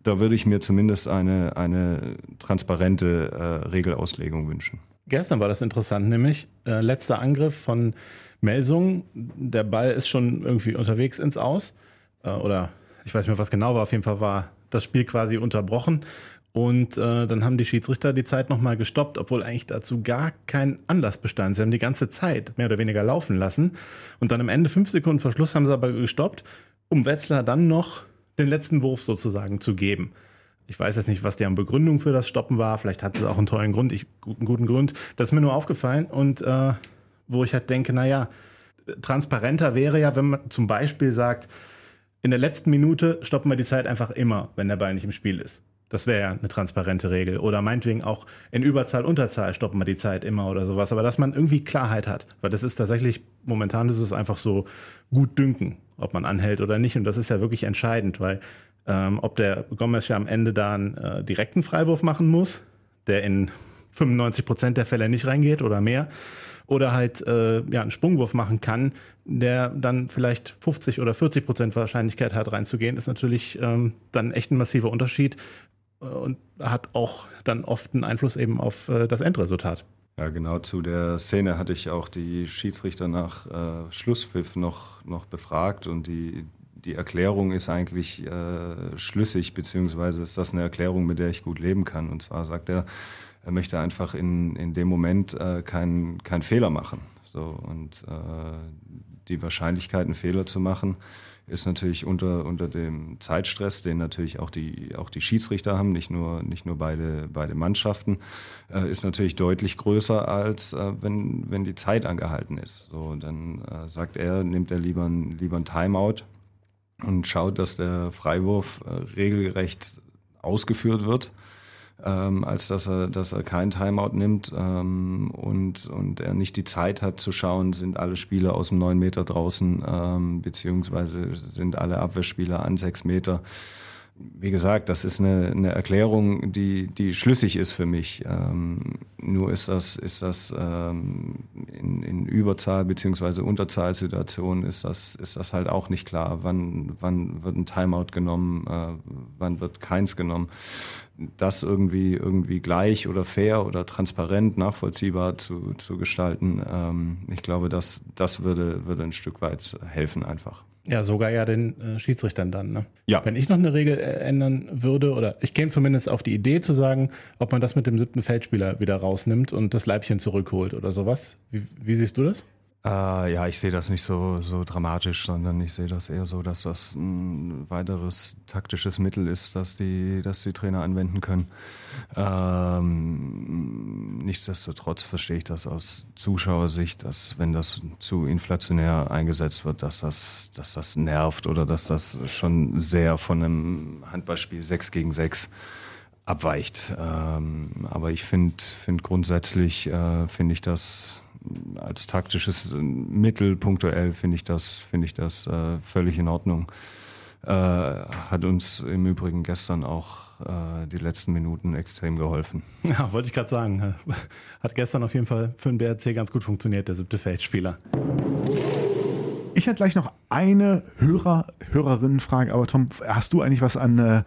da würde ich mir zumindest eine, eine transparente äh, Regelauslegung wünschen. Gestern war das interessant, nämlich äh, letzter Angriff von Melsung. Der Ball ist schon irgendwie unterwegs ins Aus. Äh, oder ich weiß nicht mehr, was genau war. Auf jeden Fall war das Spiel quasi unterbrochen. Und äh, dann haben die Schiedsrichter die Zeit nochmal gestoppt, obwohl eigentlich dazu gar kein Anlass bestand. Sie haben die ganze Zeit mehr oder weniger laufen lassen. Und dann am Ende, fünf Sekunden Verschluss, haben sie aber gestoppt, um Wetzlar dann noch den letzten Wurf sozusagen zu geben. Ich weiß jetzt nicht, was deren Begründung für das Stoppen war. Vielleicht hat es auch einen tollen Grund, ich, einen guten Grund. Das ist mir nur aufgefallen und äh, wo ich halt denke, naja, transparenter wäre ja, wenn man zum Beispiel sagt, in der letzten Minute stoppen wir die Zeit einfach immer, wenn der Ball nicht im Spiel ist. Das wäre ja eine transparente Regel. Oder meinetwegen auch in Überzahl, Unterzahl stoppen wir die Zeit immer oder sowas. Aber dass man irgendwie Klarheit hat. Weil das ist tatsächlich, momentan ist es einfach so gut dünken, ob man anhält oder nicht. Und das ist ja wirklich entscheidend, weil ähm, ob der Gomez ja am Ende da einen äh, direkten Freiwurf machen muss, der in 95 Prozent der Fälle nicht reingeht oder mehr, oder halt äh, ja, einen Sprungwurf machen kann, der dann vielleicht 50 oder 40 Prozent Wahrscheinlichkeit hat, reinzugehen, ist natürlich ähm, dann echt ein massiver Unterschied, äh, und hat auch dann oft einen Einfluss eben auf äh, das Endresultat. Ja, genau zu der Szene hatte ich auch die Schiedsrichter nach äh, Schlusspfiff noch, noch befragt und die, die Erklärung ist eigentlich äh, schlüssig, beziehungsweise ist das eine Erklärung, mit der ich gut leben kann. Und zwar sagt er, er möchte einfach in, in dem Moment äh, keinen kein Fehler machen. So, und äh, die Wahrscheinlichkeit, einen Fehler zu machen, ist natürlich unter, unter dem Zeitstress, den natürlich auch die, auch die Schiedsrichter haben, nicht nur, nicht nur beide, beide Mannschaften, äh, ist natürlich deutlich größer, als äh, wenn, wenn die Zeit angehalten ist. So, dann äh, sagt er, nimmt er lieber, ein, lieber ein Timeout und schaut, dass der Freiwurf äh, regelgerecht ausgeführt wird ähm, als dass er, dass er kein Timeout nimmt ähm, und, und er nicht die Zeit hat zu schauen, sind alle Spieler aus dem neun Meter draußen, ähm, beziehungsweise sind alle Abwehrspieler an sechs Meter. Wie gesagt, das ist eine, eine Erklärung, die, die schlüssig ist für mich. Ähm, nur ist das, ist das ähm, in, in Überzahl beziehungsweise Unterzahlsituationen ist das, ist das halt auch nicht klar. Wann, wann wird ein Timeout genommen, äh, wann wird keins genommen das irgendwie irgendwie gleich oder fair oder transparent nachvollziehbar zu, zu gestalten, ähm, ich glaube, das, das würde, würde ein Stück weit helfen einfach. Ja, sogar ja den äh, Schiedsrichtern dann. Ne? Ja. Wenn ich noch eine Regel äh, ändern würde, oder ich käme zumindest auf die Idee zu sagen, ob man das mit dem siebten Feldspieler wieder rausnimmt und das Leibchen zurückholt oder sowas. Wie, wie siehst du das? Äh, ja, ich sehe das nicht so, so dramatisch, sondern ich sehe das eher so, dass das ein weiteres taktisches Mittel ist, das die, das die Trainer anwenden können. Ähm, nichtsdestotrotz verstehe ich das aus Zuschauersicht, dass wenn das zu inflationär eingesetzt wird, dass das, dass das nervt oder dass das schon sehr von einem Handballspiel 6 gegen 6 abweicht. Ähm, aber ich finde find grundsätzlich, äh, finde ich das als taktisches Mittel punktuell finde ich das, finde ich das äh, völlig in Ordnung. Äh, hat uns im Übrigen gestern auch äh, die letzten Minuten extrem geholfen. Ja, wollte ich gerade sagen. Hat gestern auf jeden Fall für den BRC ganz gut funktioniert, der siebte Feldspieler. Ich hätte gleich noch eine Hörer, Hörerinnenfrage, aber Tom, hast du eigentlich was an äh,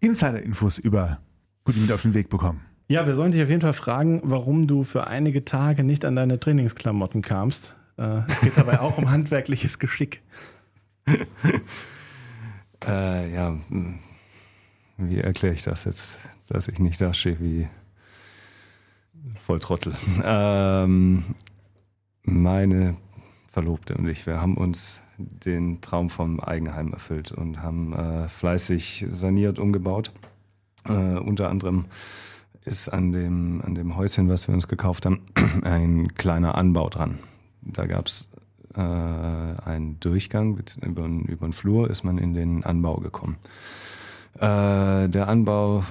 Insider-Infos über Gute mit auf den Weg bekommen? Ja, wir sollen dich auf jeden Fall fragen, warum du für einige Tage nicht an deine Trainingsklamotten kamst. Äh, es geht dabei auch um handwerkliches Geschick. äh, ja, hm. wie erkläre ich das jetzt, dass ich nicht da stehe wie Volltrottel? Ähm, meine Verlobte und ich, wir haben uns den Traum vom Eigenheim erfüllt und haben äh, fleißig saniert, umgebaut. Äh, unter anderem ist an dem, an dem Häuschen, was wir uns gekauft haben, ein kleiner Anbau dran. Da gab's äh, einen Durchgang, über, über den Flur ist man in den Anbau gekommen. Äh, der Anbau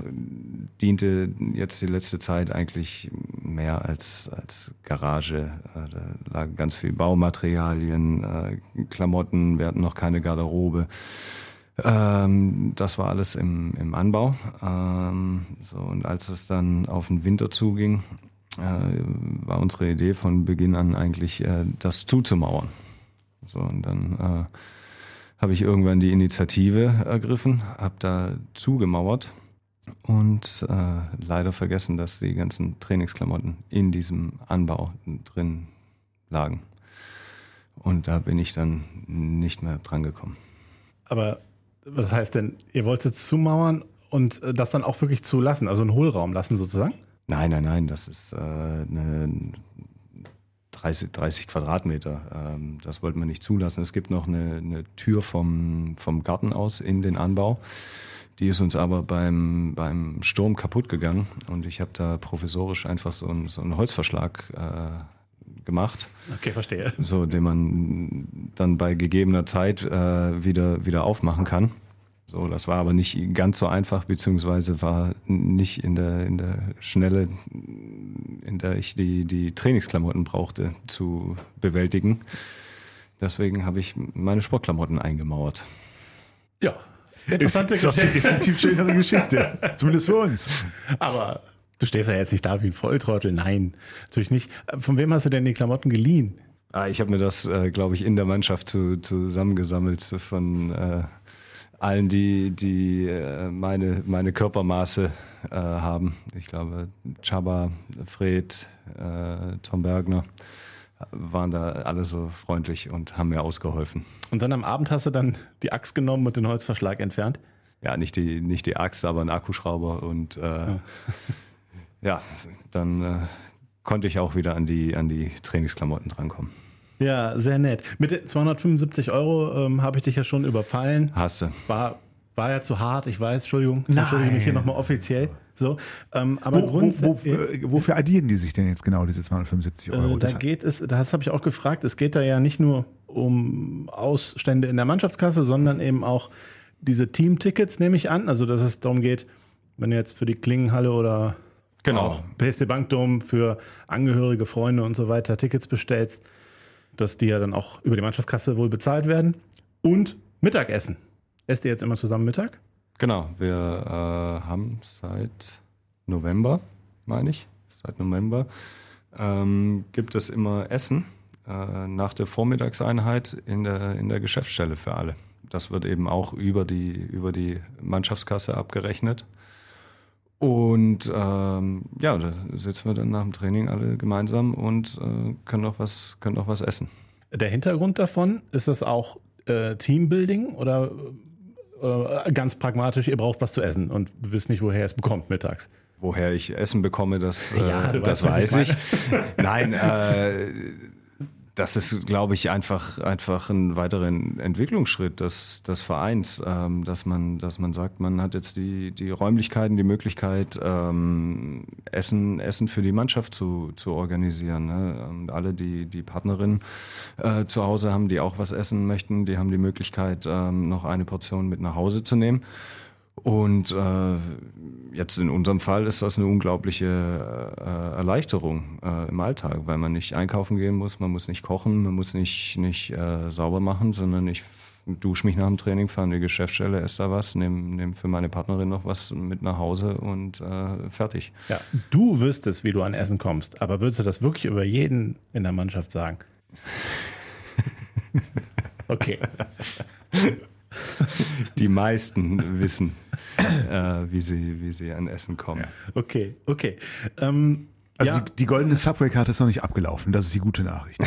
diente jetzt die letzte Zeit eigentlich mehr als, als Garage. Äh, da lagen ganz viel Baumaterialien, äh, Klamotten, wir hatten noch keine Garderobe. Ähm, das war alles im, im Anbau. Ähm, so, und als es dann auf den Winter zuging, äh, war unsere Idee von Beginn an eigentlich, äh, das zuzumauern. So, und dann äh, habe ich irgendwann die Initiative ergriffen, habe da zugemauert und äh, leider vergessen, dass die ganzen Trainingsklamotten in diesem Anbau drin lagen. Und da bin ich dann nicht mehr dran gekommen. Aber was heißt denn, ihr wolltet zumauern und äh, das dann auch wirklich zulassen, also einen Hohlraum lassen sozusagen? Nein, nein, nein, das ist äh, eine 30, 30 Quadratmeter. Ähm, das wollten wir nicht zulassen. Es gibt noch eine, eine Tür vom, vom Garten aus in den Anbau. Die ist uns aber beim, beim Sturm kaputt gegangen und ich habe da provisorisch einfach so einen, so einen Holzverschlag äh, gemacht. Okay, verstehe. So, den man dann bei gegebener Zeit äh, wieder, wieder aufmachen kann. So, das war aber nicht ganz so einfach, beziehungsweise war nicht in der, in der Schnelle, in der ich die, die Trainingsklamotten brauchte, zu bewältigen. Deswegen habe ich meine Sportklamotten eingemauert. Ja, interessante ist, ist Geschichte. definitiv schönere Geschichte. Zumindest für uns. Aber du stehst ja jetzt nicht da wie ein Volltrottel. Nein, natürlich nicht. Von wem hast du denn die Klamotten geliehen? Ah, ich habe mir das, äh, glaube ich, in der Mannschaft zu, zusammengesammelt von äh, allen, die, die äh, meine, meine Körpermaße äh, haben. Ich glaube, Chaba, Fred, äh, Tom Bergner waren da alle so freundlich und haben mir ausgeholfen. Und dann am Abend hast du dann die Axt genommen und den Holzverschlag entfernt? Ja, nicht die, nicht die Axt, aber ein Akkuschrauber und äh, ja. ja. dann äh, konnte ich auch wieder an die, an die Trainingsklamotten drankommen. Ja, sehr nett. Mit 275 Euro ähm, habe ich dich ja schon überfallen. Hast du. War, war ja zu hart, ich weiß, Entschuldigung. Ich entschuldige mich hier nochmal offiziell. So, ähm, aber wo, wo, wo, wofür addieren die sich denn jetzt genau, diese 275 Euro? Äh, da geht es, das habe ich auch gefragt, es geht da ja nicht nur um Ausstände in der Mannschaftskasse, sondern eben auch diese Teamtickets, nehme ich an. Also, dass es darum geht, wenn du jetzt für die Klingenhalle oder genau. auch PSD Bankdom für Angehörige, Freunde und so weiter Tickets bestellst, dass die ja dann auch über die Mannschaftskasse wohl bezahlt werden. Und Mittagessen. Esst ihr jetzt immer zusammen Mittag? Genau, wir äh, haben seit November, meine ich, seit November, ähm, gibt es immer Essen äh, nach der Vormittagseinheit in der, in der Geschäftsstelle für alle. Das wird eben auch über die, über die Mannschaftskasse abgerechnet. Und ähm, ja, da sitzen wir dann nach dem Training alle gemeinsam und äh, können auch was, können auch was essen. Der Hintergrund davon, ist das auch äh, Teambuilding oder äh, ganz pragmatisch, ihr braucht was zu essen und wisst nicht, woher ihr es bekommt mittags? Woher ich Essen bekomme, das, äh, Ja, das weißt, weiß ich. Nein, äh, das ist, glaube ich, einfach, einfach ein weiterer Entwicklungsschritt des, des Vereins, ähm, dass, man, dass man sagt, man hat jetzt die, die Räumlichkeiten, die Möglichkeit, ähm, Essen, Essen für die Mannschaft zu, zu organisieren. Ne? Und alle, die, die Partnerinnen äh, zu Hause haben, die auch was essen möchten, die haben die Möglichkeit, ähm, noch eine Portion mit nach Hause zu nehmen. Und äh, jetzt in unserem Fall ist das eine unglaubliche äh, Erleichterung äh, im Alltag, weil man nicht einkaufen gehen muss, man muss nicht kochen, man muss nicht, nicht äh, sauber machen, sondern ich dusche mich nach dem Training, fahre in die Geschäftsstelle, esse da was, nehme nehm für meine Partnerin noch was mit nach Hause und äh, fertig. Ja, du wüsstest, wie du an Essen kommst, aber würdest du das wirklich über jeden in der Mannschaft sagen? Okay. Die meisten wissen, äh, wie, sie, wie sie an Essen kommen. Okay, okay. Ähm, Also ja, die, die goldene Subway-Karte ist noch nicht abgelaufen. Das ist die gute Nachricht.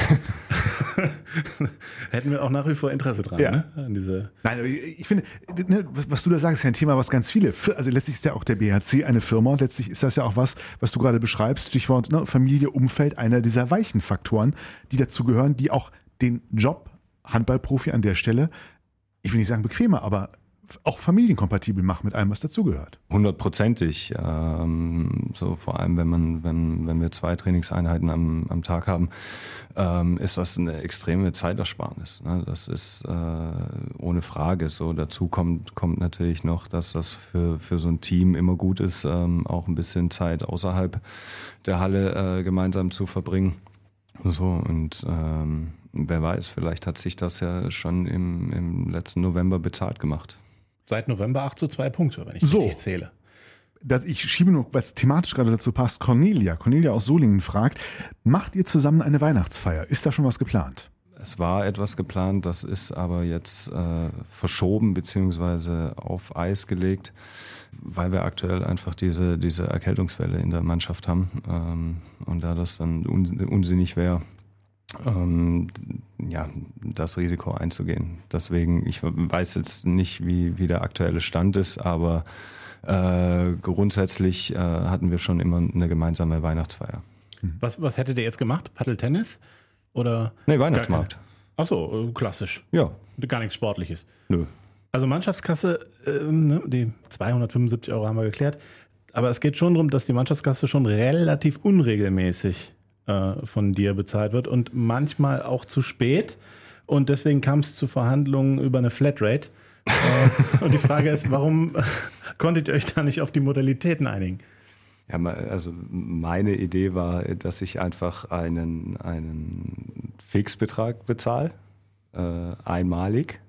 hätten wir auch nach wie vor Interesse dran, Ja. ne? An diese Nein, aber ich finde, ne, was du da sagst, ist ja ein Thema, was ganz viele, also letztlich ist ja auch der BHC eine Firma und letztlich ist das ja auch was, was du gerade beschreibst, Stichwort ne, Familie, Umfeld, einer dieser weichen Faktoren, die dazu gehören, die auch den Job Handballprofi an der Stelle, ich will nicht sagen bequemer, aber auch familienkompatibel machen mit allem, was dazugehört. Hundertprozentig. Ähm, so vor allem, wenn man, wenn, wenn wir zwei Trainingseinheiten am, am Tag haben, ähm, ist das eine extreme Zeitersparnis. Ne? Das ist äh, ohne Frage so. Dazu kommt, kommt natürlich noch, dass das für, für so ein Team immer gut ist, ähm, auch ein bisschen Zeit außerhalb der Halle äh, gemeinsam zu verbringen. So, und ähm, wer weiß, vielleicht hat sich das ja schon im, im letzten November bezahlt gemacht. seit November 8 zu 2 Punkte, wenn ich So. richtig zähle. Das, ich schiebe nur, weil es thematisch gerade dazu passt, Cornelia, Cornelia aus Solingen fragt, macht ihr zusammen eine Weihnachtsfeier? Ist da schon was geplant? Es war etwas geplant, das ist aber jetzt äh, verschoben beziehungsweise auf Eis gelegt, weil wir aktuell einfach diese, diese Erkältungswelle in der Mannschaft haben. Ähm, und da das dann un unsinnig wäre, ähm, ja, das Risiko einzugehen. Deswegen, ich weiß jetzt nicht, wie, wie der aktuelle Stand ist, aber äh, grundsätzlich äh, hatten wir schon immer eine gemeinsame Weihnachtsfeier. Was, was hättet ihr jetzt gemacht? Paddeltennis? Oder? Nee, Weihnachtsmarkt. Achso, klassisch. Ja, Gar nichts Sportliches. nö. Also Mannschaftskasse, ähm, ne, die 275 Euro haben wir geklärt. Aber es geht schon darum, dass die Mannschaftskasse schon relativ unregelmäßig äh, von dir bezahlt wird und manchmal auch zu spät. Und deswegen kam es zu Verhandlungen über eine Flatrate. äh, und die Frage ist, warum konntet ihr euch da nicht auf die Modalitäten einigen? Ja, also meine Idee war, dass ich einfach einen, einen Fixbetrag bezahle, äh, einmalig.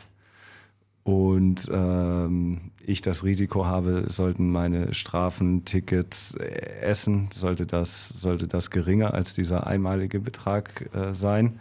Und ähm, ich das Risiko habe, sollten meine Strafen, Tickets, äh, Essen, sollte das, sollte das geringer als dieser einmalige Betrag äh, sein,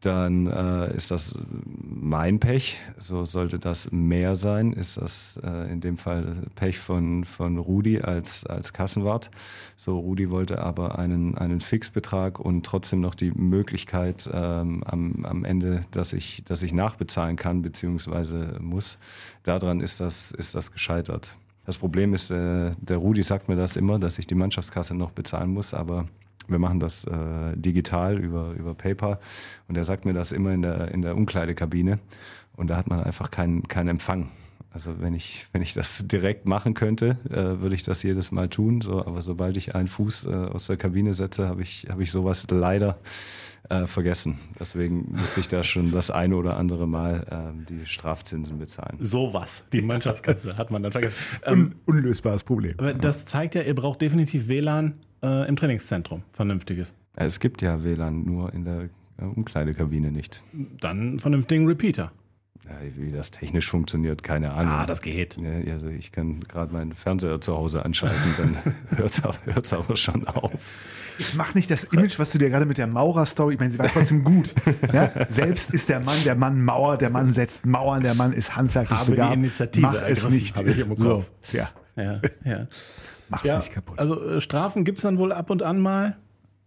dann äh, ist das mein Pech. So sollte das mehr sein, ist das äh, in dem Fall Pech von, von Rudi als, als Kassenwart. So, Rudi wollte aber einen, einen Fixbetrag und trotzdem noch die Möglichkeit ähm, am, am Ende, dass ich, dass ich nachbezahlen kann bzw. muss. Daran ist das, ist das gescheitert. Das Problem ist, äh, der Rudi sagt mir das immer, dass ich die Mannschaftskasse noch bezahlen muss, aber wir machen das äh, digital über, über Paper und er sagt mir das immer in der, in der Umkleidekabine und da hat man einfach keinen keinen Empfang. Also wenn ich, wenn ich das direkt machen könnte, äh, würde ich das jedes Mal tun. So, aber sobald ich einen Fuß äh, aus der Kabine setze, habe ich, habe ich sowas leider äh, vergessen. Deswegen musste ich da schon das eine oder andere Mal ähm, die Strafzinsen bezahlen. Sowas, die Mannschaftskasse hat man dann vergessen. Ähm, Un unlösbares Problem. aber das zeigt ja, ihr braucht definitiv WLAN äh, im Trainingszentrum, vernünftiges. Es gibt ja WLAN nur in der äh, Umkleidekabine nicht. Dann einen vernünftigen Repeater. Ja, wie das technisch funktioniert, keine Ahnung. Ah, das geht. Ja, also ich kann gerade meinen Fernseher zu Hause anschalten, dann hört's aber, hört's aber schon auf. Jetzt mach nicht das Image, was du dir gerade mit der Maurer-Story, ich meine, sie war trotzdem gut. Ja? Selbst ist der Mann, der Mann Mauer, der Mann setzt Mauern, der Mann ist handwerklich Habe die. Initiative Mach es nicht. habe ich im Kopf. So, ja. Ja, ja. Mach's Ja, nicht kaputt. also äh, Strafen gibt es dann wohl ab und an mal,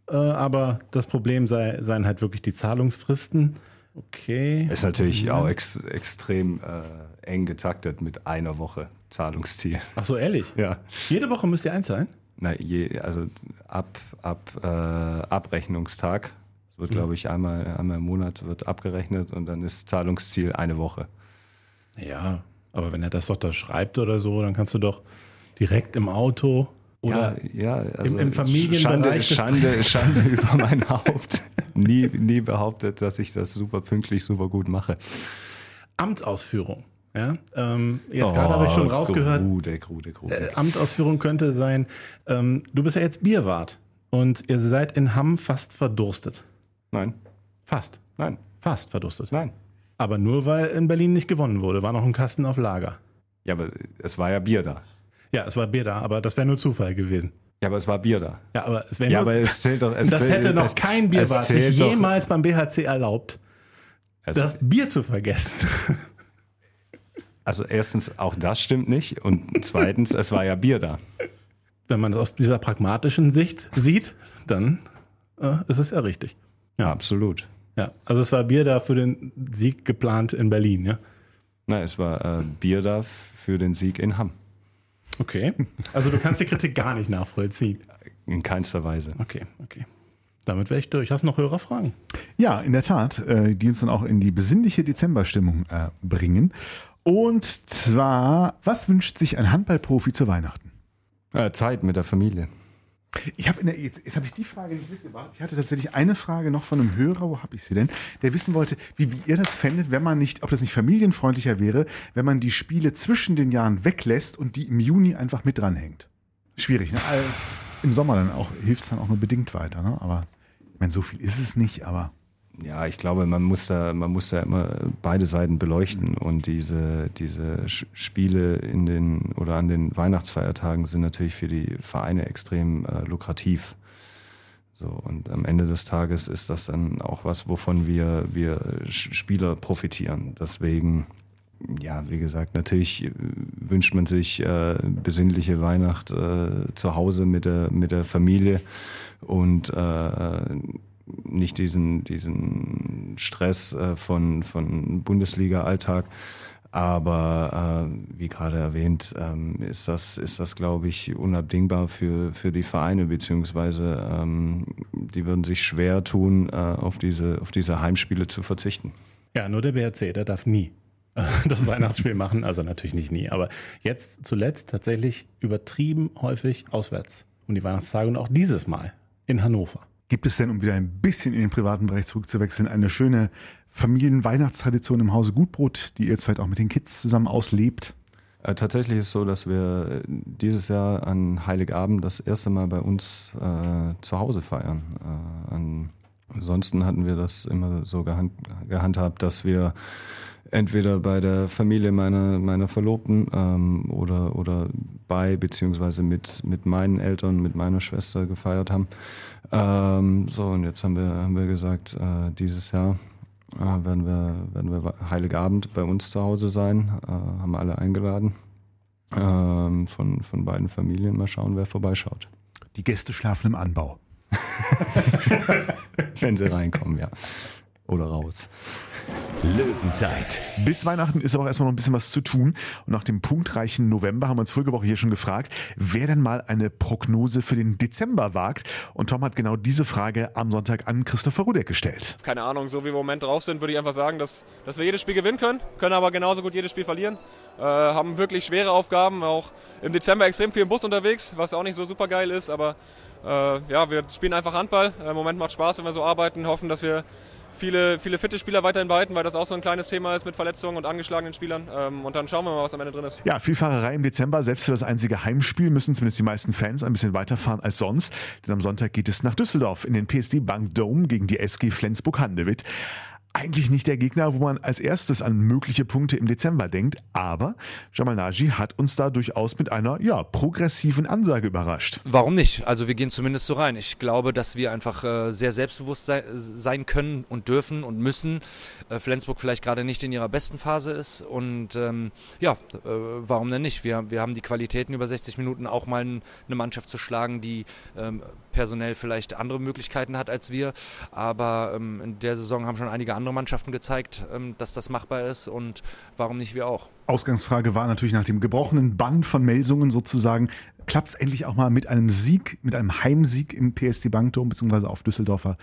äh, aber das Problem sei, seien halt wirklich die Zahlungsfristen. Okay. Ist natürlich auch ex, extrem äh, eng getaktet mit einer Woche Zahlungsziel. Ach so, ehrlich? Ja. Jede Woche müsst ihr einzahlen? Na, je, also ab, ab äh, Abrechnungstag. Es wird, glaube ich, einmal, einmal im Monat wird abgerechnet und dann ist Zahlungsziel eine Woche. Ja, aber wenn er das doch da schreibt oder so, dann kannst du doch direkt im Auto oder ja, ja, also im- im Familienbereich Schande, Schande, Schande über mein Haupt. Nie, nie behauptet, dass ich das super pünktlich, super gut mache. Amtsausführung. Ja, ähm, jetzt gerade habe ich schon rausgehört, Grude, Grude, Grude. äh, Amtsausführung könnte sein, ähm, du bist ja jetzt Bierwart und ihr seid in Hamm fast verdurstet. nein, Fast. nein, Fast verdurstet. nein. Aber nur weil in Berlin nicht gewonnen wurde, war noch ein Kasten auf Lager. Ja, aber es war ja Bier da. Ja, es war Bier da, aber das wäre nur Zufall gewesen. Ja, aber es war Bier da. Ja, aber es wäre Ja, nur, aber es zählt doch. Es das zählt, hätte noch kein es Bierwart sich zählt doch- jemals beim BHC erlaubt, Also, das Bier zu vergessen. also erstens, auch das stimmt nicht. Und zweitens, es war ja Bier da. Wenn man das aus dieser pragmatischen Sicht sieht, dann äh, ist es ja richtig. Ja, absolut. Ja, also es war Bier da für den Sieg geplant in Berlin, ja? Na, es war äh, Bier da für den Sieg in Hamm. Okay. Also du kannst die Kritik gar nicht nachvollziehen. In keinster Weise. Okay, okay. Damit wäre ich durch. Hast du noch Hörerfragen? Ja, in der Tat, äh, die uns dann auch in die besinnliche Dezemberstimmung äh, bringen. Und zwar, was wünscht sich ein Handballprofi zu Weihnachten? Äh, Zeit mit der Familie. Ich habe jetzt, jetzt habe ich die Frage nicht mitgebracht. Ich hatte tatsächlich eine Frage noch von einem Hörer, wo habe ich sie denn? Der wissen wollte, wie, wie ihr das fändet, wenn man nicht, ob das nicht familienfreundlicher wäre, wenn man die Spiele zwischen den Jahren weglässt und die im Juni einfach mit dranhängt. Schwierig, ne? All- Im Sommer dann auch hilft es dann auch nur bedingt weiter, ne? Aber ich meine, so viel ist es nicht, aber Ja, ich glaube, man muss da, man muss da immer beide Seiten beleuchten und diese, diese Spiele in den oder an den Weihnachtsfeiertagen sind natürlich für die Vereine extrem äh, lukrativ. So, und am Ende des Tages ist das dann auch was, wovon wir, wir Spieler profitieren. Deswegen, ja, wie gesagt, natürlich wünscht man sich äh, besinnliche Weihnacht äh, zu Hause mit der, mit der Familie und äh, nicht diesen, diesen Stress äh, von, von Bundesliga-Alltag. Aber äh, wie gerade erwähnt, ähm, ist das, ist das, glaube ich, unabdingbar für, für die Vereine, beziehungsweise ähm, die würden sich schwer tun, äh, auf, diese, auf diese Heimspiele zu verzichten. Ja, nur der BRC, der darf nie äh, das Weihnachtsspiel machen. Also natürlich nicht nie, aber jetzt zuletzt tatsächlich übertrieben häufig auswärts um die Weihnachtstage und auch dieses Mal in Hannover. Gibt es denn, um wieder ein bisschen in den privaten Bereich zurückzuwechseln, eine schöne Familienweihnachtstradition im Hause Gutbrot, die ihr jetzt vielleicht auch mit den Kids zusammen auslebt? Äh, tatsächlich ist es so, dass wir äh, dieses Jahr an Heiligabend das erste Mal bei uns äh, zu Hause feiern. Äh, an, ansonsten hatten wir das immer so gehand, gehandhabt, dass wir entweder bei der Familie meiner, meiner Verlobten ähm, oder, oder bei beziehungsweise mit, mit meinen Eltern, mit meiner Schwester gefeiert haben. Ähm, so, und jetzt haben wir, haben wir gesagt, äh, dieses Jahr äh, werden, wir, werden wir Heiligabend bei uns zu Hause sein, äh, haben alle eingeladen ähm, von, von beiden Familien. Mal schauen, wer vorbeischaut. Die Gäste schlafen im Anbau. Wenn sie reinkommen, ja. Oder raus. Löwenzeit. Bis Weihnachten ist aber auch erstmal noch ein bisschen was zu tun. Und nach dem punktreichen November haben wir uns vorige Woche hier schon gefragt, wer denn mal eine Prognose für den Dezember wagt. Und Tom hat genau diese Frage am Sonntag an Christopher Rudek gestellt. keine Ahnung, so wie wir im Moment drauf sind, würde ich einfach sagen, dass, dass wir jedes Spiel gewinnen können, können aber genauso gut jedes Spiel verlieren. Äh, haben wirklich schwere Aufgaben, auch im Dezember extrem viel im Bus unterwegs, was auch nicht so super geil ist, aber äh, ja, wir spielen einfach Handball. Äh, Im Moment macht Spaß, wenn wir so arbeiten, hoffen, dass wir viele, viele fitte Spieler weiterhin behalten, weil das auch so ein kleines Thema ist mit Verletzungen und angeschlagenen Spielern. Ähm, und dann schauen wir mal, was am Ende drin ist. Ja, viel Fahrerei im Dezember. Selbst für das einzige Heimspiel müssen zumindest die meisten Fans ein bisschen weiterfahren als sonst. Denn am Sonntag geht es nach Düsseldorf in den PSD Bank Dome gegen die SG Flensburg-Handewitt. Eigentlich nicht der Gegner, wo man als erstes an mögliche Punkte im Dezember denkt, aber Jamal Naji hat uns da durchaus mit einer ja, progressiven Ansage überrascht. Warum nicht? Also wir gehen zumindest so rein. Ich glaube, dass wir einfach äh, sehr selbstbewusst sei, sein können und dürfen und müssen. Äh, Flensburg vielleicht gerade nicht in ihrer besten Phase ist und ähm, ja, äh, warum denn nicht? Wir, wir haben die Qualitäten über 60 Minuten auch mal eine Mannschaft zu schlagen, die ähm, personell vielleicht andere Möglichkeiten hat als wir, aber ähm, in der Saison haben schon einige andere Mannschaften gezeigt, ähm, dass das machbar ist und warum nicht wir auch. Ausgangsfrage war natürlich nach dem gebrochenen Band von Melsungen sozusagen, klappt es endlich auch mal mit einem Sieg, mit einem Heimsieg im PSD Bankturm beziehungsweise auf Düsseldorfer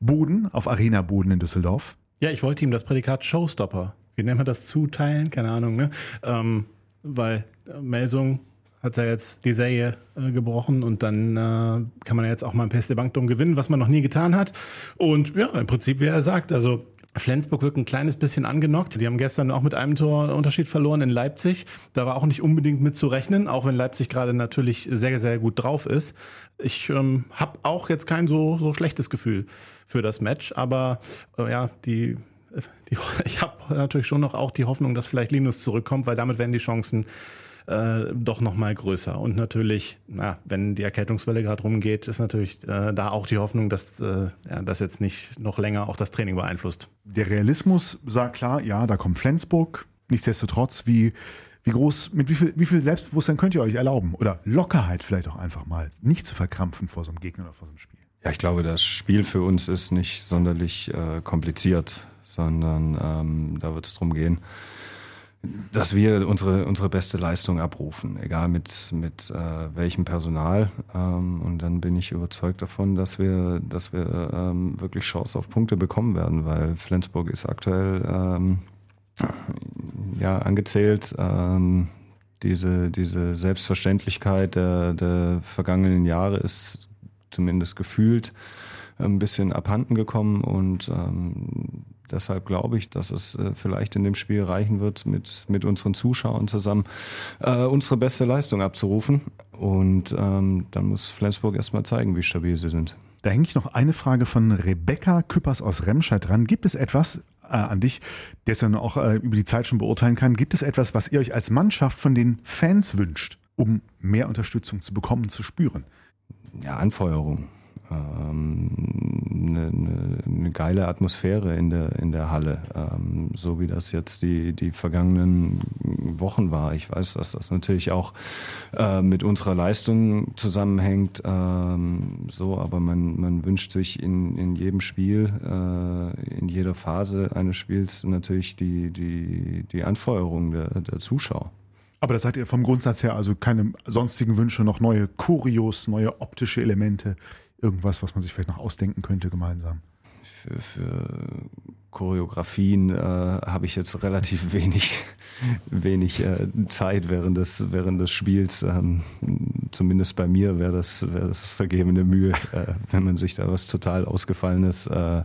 Boden, auf Arena-Boden in Düsseldorf? Ja, ich wollte ihm das Prädikat Showstopper, wie nennen wir das, zuteilen? Keine Ahnung, ne? Ähm, weil äh, Melsungen hat ja jetzt die Serie äh, gebrochen und dann äh, kann man jetzt auch mal ein PSD Bankdom gewinnen, was man noch nie getan hat. Und ja, im Prinzip, wie er sagt, also Flensburg wirkt ein kleines bisschen angenockt. Die haben gestern auch mit einem Tor Unterschied verloren in Leipzig. Da war auch nicht unbedingt mit zu rechnen, auch wenn Leipzig gerade natürlich sehr, sehr gut drauf ist. Ich ähm, habe auch jetzt kein so, so schlechtes Gefühl für das Match, aber äh, ja, die, die ich habe natürlich schon noch auch die Hoffnung, dass vielleicht Linus zurückkommt, weil damit werden die Chancen äh, doch nochmal größer. Und natürlich, na, wenn die Erkältungswelle gerade rumgeht, ist natürlich äh, da auch die Hoffnung, dass äh, ja, das jetzt nicht noch länger auch das Training beeinflusst. Der Realismus sagt klar, ja, da kommt Flensburg. Nichtsdestotrotz, wie, wie groß, mit wie viel, wie viel Selbstbewusstsein könnt ihr euch erlauben? Oder Lockerheit vielleicht auch einfach mal, nicht zu verkrampfen vor so einem Gegner oder vor so einem Spiel? Ja, ich glaube, das Spiel für uns ist nicht sonderlich äh, kompliziert, sondern ähm, da wird es darum gehen, dass wir unsere, unsere beste Leistung abrufen, egal mit, mit äh, welchem Personal. Ähm, und dann bin ich überzeugt davon, dass wir, dass wir ähm, wirklich Chance auf Punkte bekommen werden, weil Flensburg ist aktuell ähm, ja, angezählt. Ähm, diese, diese Selbstverständlichkeit der, der vergangenen Jahre ist zumindest gefühlt ein bisschen abhanden gekommen und ähm, Deshalb glaube ich, dass es äh, vielleicht in dem Spiel reichen wird, mit, mit unseren Zuschauern zusammen äh, unsere beste Leistung abzurufen. Und ähm, dann muss Flensburg erstmal zeigen, wie stabil sie sind. Da hänge ich noch eine Frage von Rebecca Küppers aus Remscheid dran. Gibt es etwas äh, an dich, der es ja auch äh, über die Zeit schon beurteilen kann, gibt es etwas, was ihr euch als Mannschaft von den Fans wünscht, um mehr Unterstützung zu bekommen, zu spüren? Ja, Anfeuerung eine, eine, eine, geile Atmosphäre in der, in der Halle, ähm, so wie das jetzt die, die vergangenen Wochen war. Ich weiß, dass das natürlich auch äh, mit unserer Leistung zusammenhängt, ähm, so, aber man, man wünscht sich in, in jedem Spiel, äh, in jeder Phase eines Spiels natürlich die, die, die Anfeuerung der, der Zuschauer. Aber da seid ihr vom Grundsatz her also keine sonstigen Wünsche, noch neue Kurios, neue optische Elemente, irgendwas, was man sich vielleicht noch ausdenken könnte gemeinsam? Für, für Choreografien äh, habe ich jetzt relativ wenig, wenig äh, Zeit während des, während des Spiels. Ähm, zumindest bei mir wäre das, wär das vergebene Mühe, äh, wenn man sich da was total Ausgefallenes äh,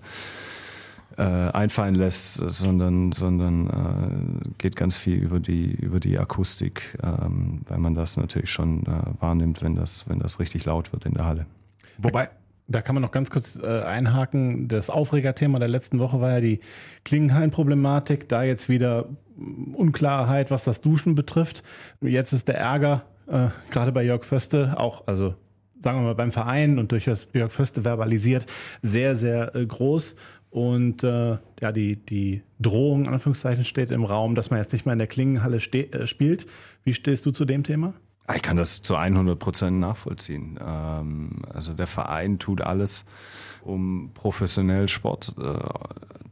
äh, einfallen lässt, sondern, sondern äh, geht ganz viel über die, über die Akustik, ähm, weil man das natürlich schon äh, wahrnimmt, wenn das, wenn das richtig laut wird in der Halle. Wobei, da kann man noch ganz kurz äh, einhaken. Das Aufregerthema der letzten Woche war ja die Klingenhallen-Problematik. Da jetzt wieder Unklarheit, was das Duschen betrifft. Jetzt ist der Ärger, äh, gerade bei Jörg Föste, auch, also sagen wir mal beim Verein und durch Jörg Föste verbalisiert, sehr, sehr äh, groß. Und äh, ja, die, die Drohung, Anführungszeichen, steht im Raum, dass man jetzt nicht mehr in der Klingenhalle äh, spielt. Wie stehst du zu dem Thema? Ich kann das zu 100 Prozent nachvollziehen. Ähm, also der Verein tut alles, um professionell Sport äh,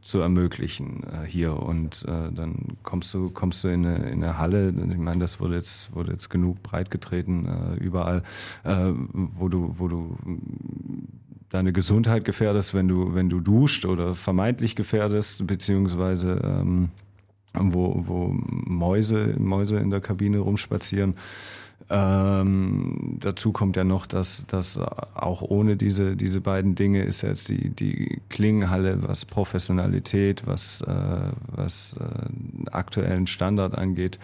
zu ermöglichen äh, hier. Und äh, dann kommst du kommst du in eine, in eine Halle. Ich meine, das wurde jetzt wurde jetzt genug breitgetreten äh, überall, wo du wo du deine Gesundheit gefährdest, wenn du wenn du duscht oder vermeintlich gefährdest, beziehungsweise ähm, wo, wo Mäuse, Mäuse in der Kabine rumspazieren Ähm, dazu kommt ja noch, dass, dass auch ohne diese, diese beiden Dinge ist jetzt die, die Klingenhalle, was Professionalität, was, äh, was äh, aktuellen Standard angeht,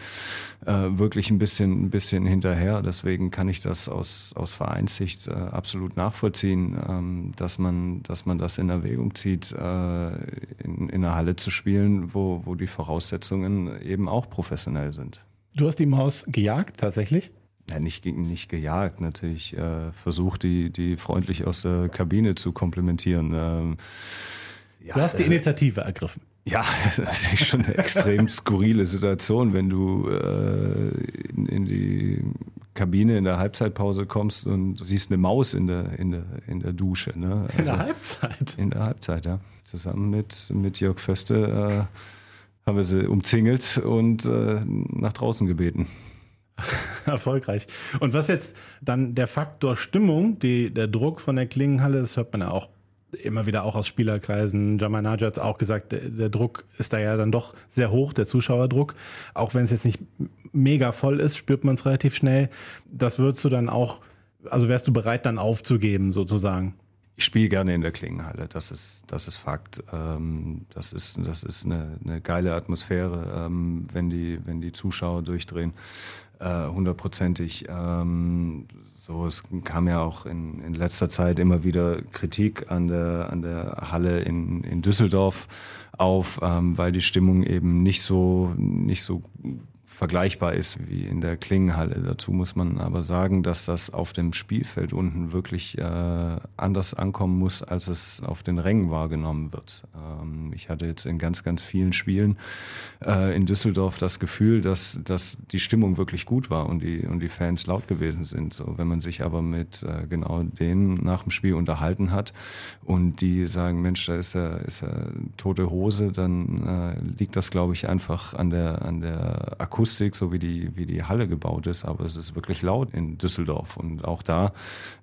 äh, wirklich ein bisschen, ein bisschen hinterher. Deswegen kann ich das aus, aus Vereinssicht äh, absolut nachvollziehen, ähm, dass, man, dass man das in Erwägung zieht, äh, in, in einer Halle zu spielen, wo, wo die Voraussetzungen eben auch professionell sind. Du hast die Maus gejagt, tatsächlich? Ja, nicht, nicht gejagt, natürlich äh, versucht, die, die freundlich aus der Kabine zu komplimentieren. Ähm, ja, du hast die also, Initiative ergriffen. Ja, das ist schon eine extrem skurrile Situation, wenn du äh, in, in, die Kabine in der Halbzeitpause kommst und siehst eine Maus in der, in der, in der Dusche. Ne? Also, in der also Halbzeit? In der Halbzeit, ja. Zusammen mit, mit Jörg Föste äh, haben wir sie umzingelt und äh, nach draußen gebeten. Erfolgreich. Und was jetzt dann der Faktor Stimmung, die, der Druck von der Klingenhalle, das hört man ja auch immer wieder auch aus Spielerkreisen. Jamal Naja hat es auch gesagt, der, der, Druck ist da ja dann doch sehr hoch, der Zuschauerdruck. Auch wenn es jetzt nicht mega voll ist, spürt man es relativ schnell. Das würdest du dann auch, also wärst du bereit dann aufzugeben sozusagen? Ich spiele gerne in der Klingenhalle, das ist, das ist Fakt. Ähm, das ist, das ist eine, eine geile Atmosphäre, ähm, wenn, die, wenn die Zuschauer durchdrehen hundertprozentig. Ähm, so, es kam ja auch in, in letzter Zeit immer wieder Kritik an der, an der Halle in, in Düsseldorf auf, ähm, weil die Stimmung eben nicht so, nicht so vergleichbar ist wie in der Klingenhalle. Dazu muss man aber sagen, dass das auf dem Spielfeld unten wirklich äh, anders ankommen muss, als es auf den Rängen wahrgenommen wird. Ähm, ich hatte jetzt in ganz, ganz vielen Spielen äh, in Düsseldorf das Gefühl, dass, dass die Stimmung wirklich gut war und die, und die Fans laut gewesen sind. So, wenn man sich aber mit äh, genau denen nach dem Spiel unterhalten hat und die sagen, Mensch, da ist ja, ist ja tote Hose, dann äh, liegt das, glaube ich, einfach an der, an der Akustik Akustik, so wie die, wie die Halle gebaut ist, aber es ist wirklich laut in Düsseldorf. Und auch da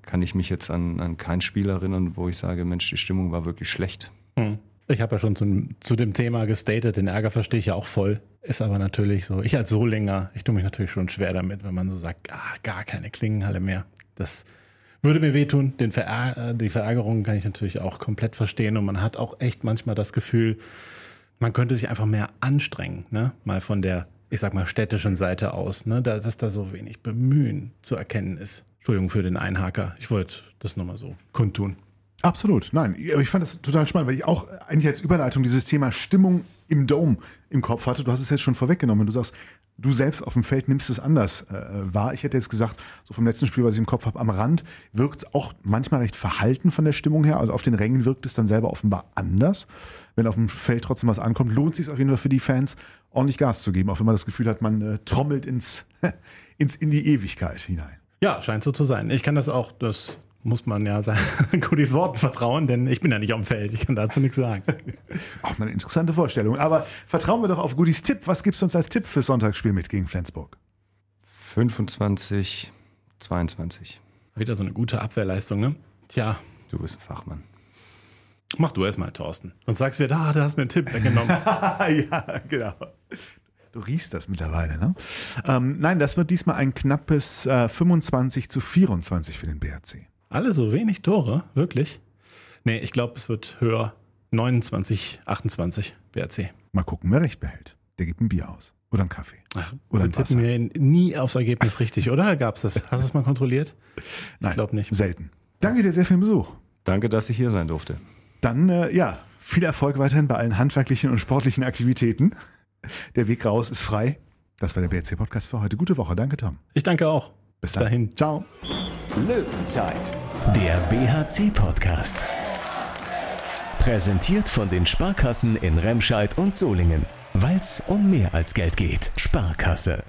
kann ich mich jetzt an, an kein Spiel erinnern, wo ich sage, Mensch, die Stimmung war wirklich schlecht. Hm. Ich habe ja schon zum, zu dem Thema gestatet, den Ärger verstehe ich ja auch voll. Ist aber natürlich so. Ich als Solinger, ich tue mich natürlich schon schwer damit, wenn man so sagt, ah, gar keine Klingenhalle mehr. Das würde mir wehtun. Den Verär die Verärgerung kann ich natürlich auch komplett verstehen. Und man hat auch echt manchmal das Gefühl, man könnte sich einfach mehr anstrengen, ne? Mal von der ich sag mal, städtischen Seite aus, ne, dass da so wenig Bemühen zu erkennen ist. Entschuldigung für den Einhaker. Ich wollte das nochmal so kundtun. Absolut, nein. Aber ich fand das total spannend, weil ich auch eigentlich als Überleitung dieses Thema Stimmung im Dome im Kopf hatte. Du hast es jetzt schon vorweggenommen. Du sagst, du selbst auf dem Feld nimmst es anders äh, wahr. Ich hätte jetzt gesagt, so vom letzten Spiel, was ich im Kopf habe, am Rand wirkt es auch manchmal recht verhalten von der Stimmung her. Also auf den Rängen wirkt es dann selber offenbar anders. Wenn auf dem Feld trotzdem was ankommt, lohnt es sich auf jeden Fall für die Fans, ordentlich Gas zu geben, auch wenn man das Gefühl hat, man äh, trommelt ins, ins in die Ewigkeit hinein. Ja, scheint so zu sein. Ich kann das auch, das muss man ja sein, Codys Worten vertrauen, denn ich bin ja nicht am Feld. Ich kann dazu nichts sagen. Auch mal eine interessante Vorstellung. Aber vertrauen wir doch auf Goodies Tipp. Was gibst du uns als Tipp fürs Sonntagsspiel mit gegen Flensburg? 25, 22. Wieder so eine gute Abwehrleistung, ne? Tja. Du bist ein Fachmann. Mach du erstmal, Thorsten. Und sagst wieder, ah, da hast du mir einen Tipp weggenommen. ja, genau. Du riechst das mittlerweile, ne? Ähm, nein, das wird diesmal ein knappes äh, 25 zu 24 für den BRC. Alle so wenig Tore? Wirklich? Nee, ich glaube, es wird höher. 29, 28 BRC. Mal gucken, wer recht behält. Der gibt ein Bier aus. Oder einen Kaffee. Ach, oder ein tippen wir nie aufs Ergebnis richtig, oder? Gab es das? Hast du es mal kontrolliert? Nein, ich glaube nicht. Selten. Danke dir sehr für den Besuch. Danke, dass ich hier sein durfte. Dann, äh, ja, viel Erfolg weiterhin bei allen handwerklichen und sportlichen Aktivitäten. Der Weg raus ist frei. Das war der BRC-Podcast für heute. Gute Woche. Danke, Tom. Ich danke auch. Bis dahin. Ciao. Löwenzeit, der BHC-Podcast. Präsentiert von den Sparkassen in Remscheid und Solingen. Weil es um mehr als Geld geht. Sparkasse.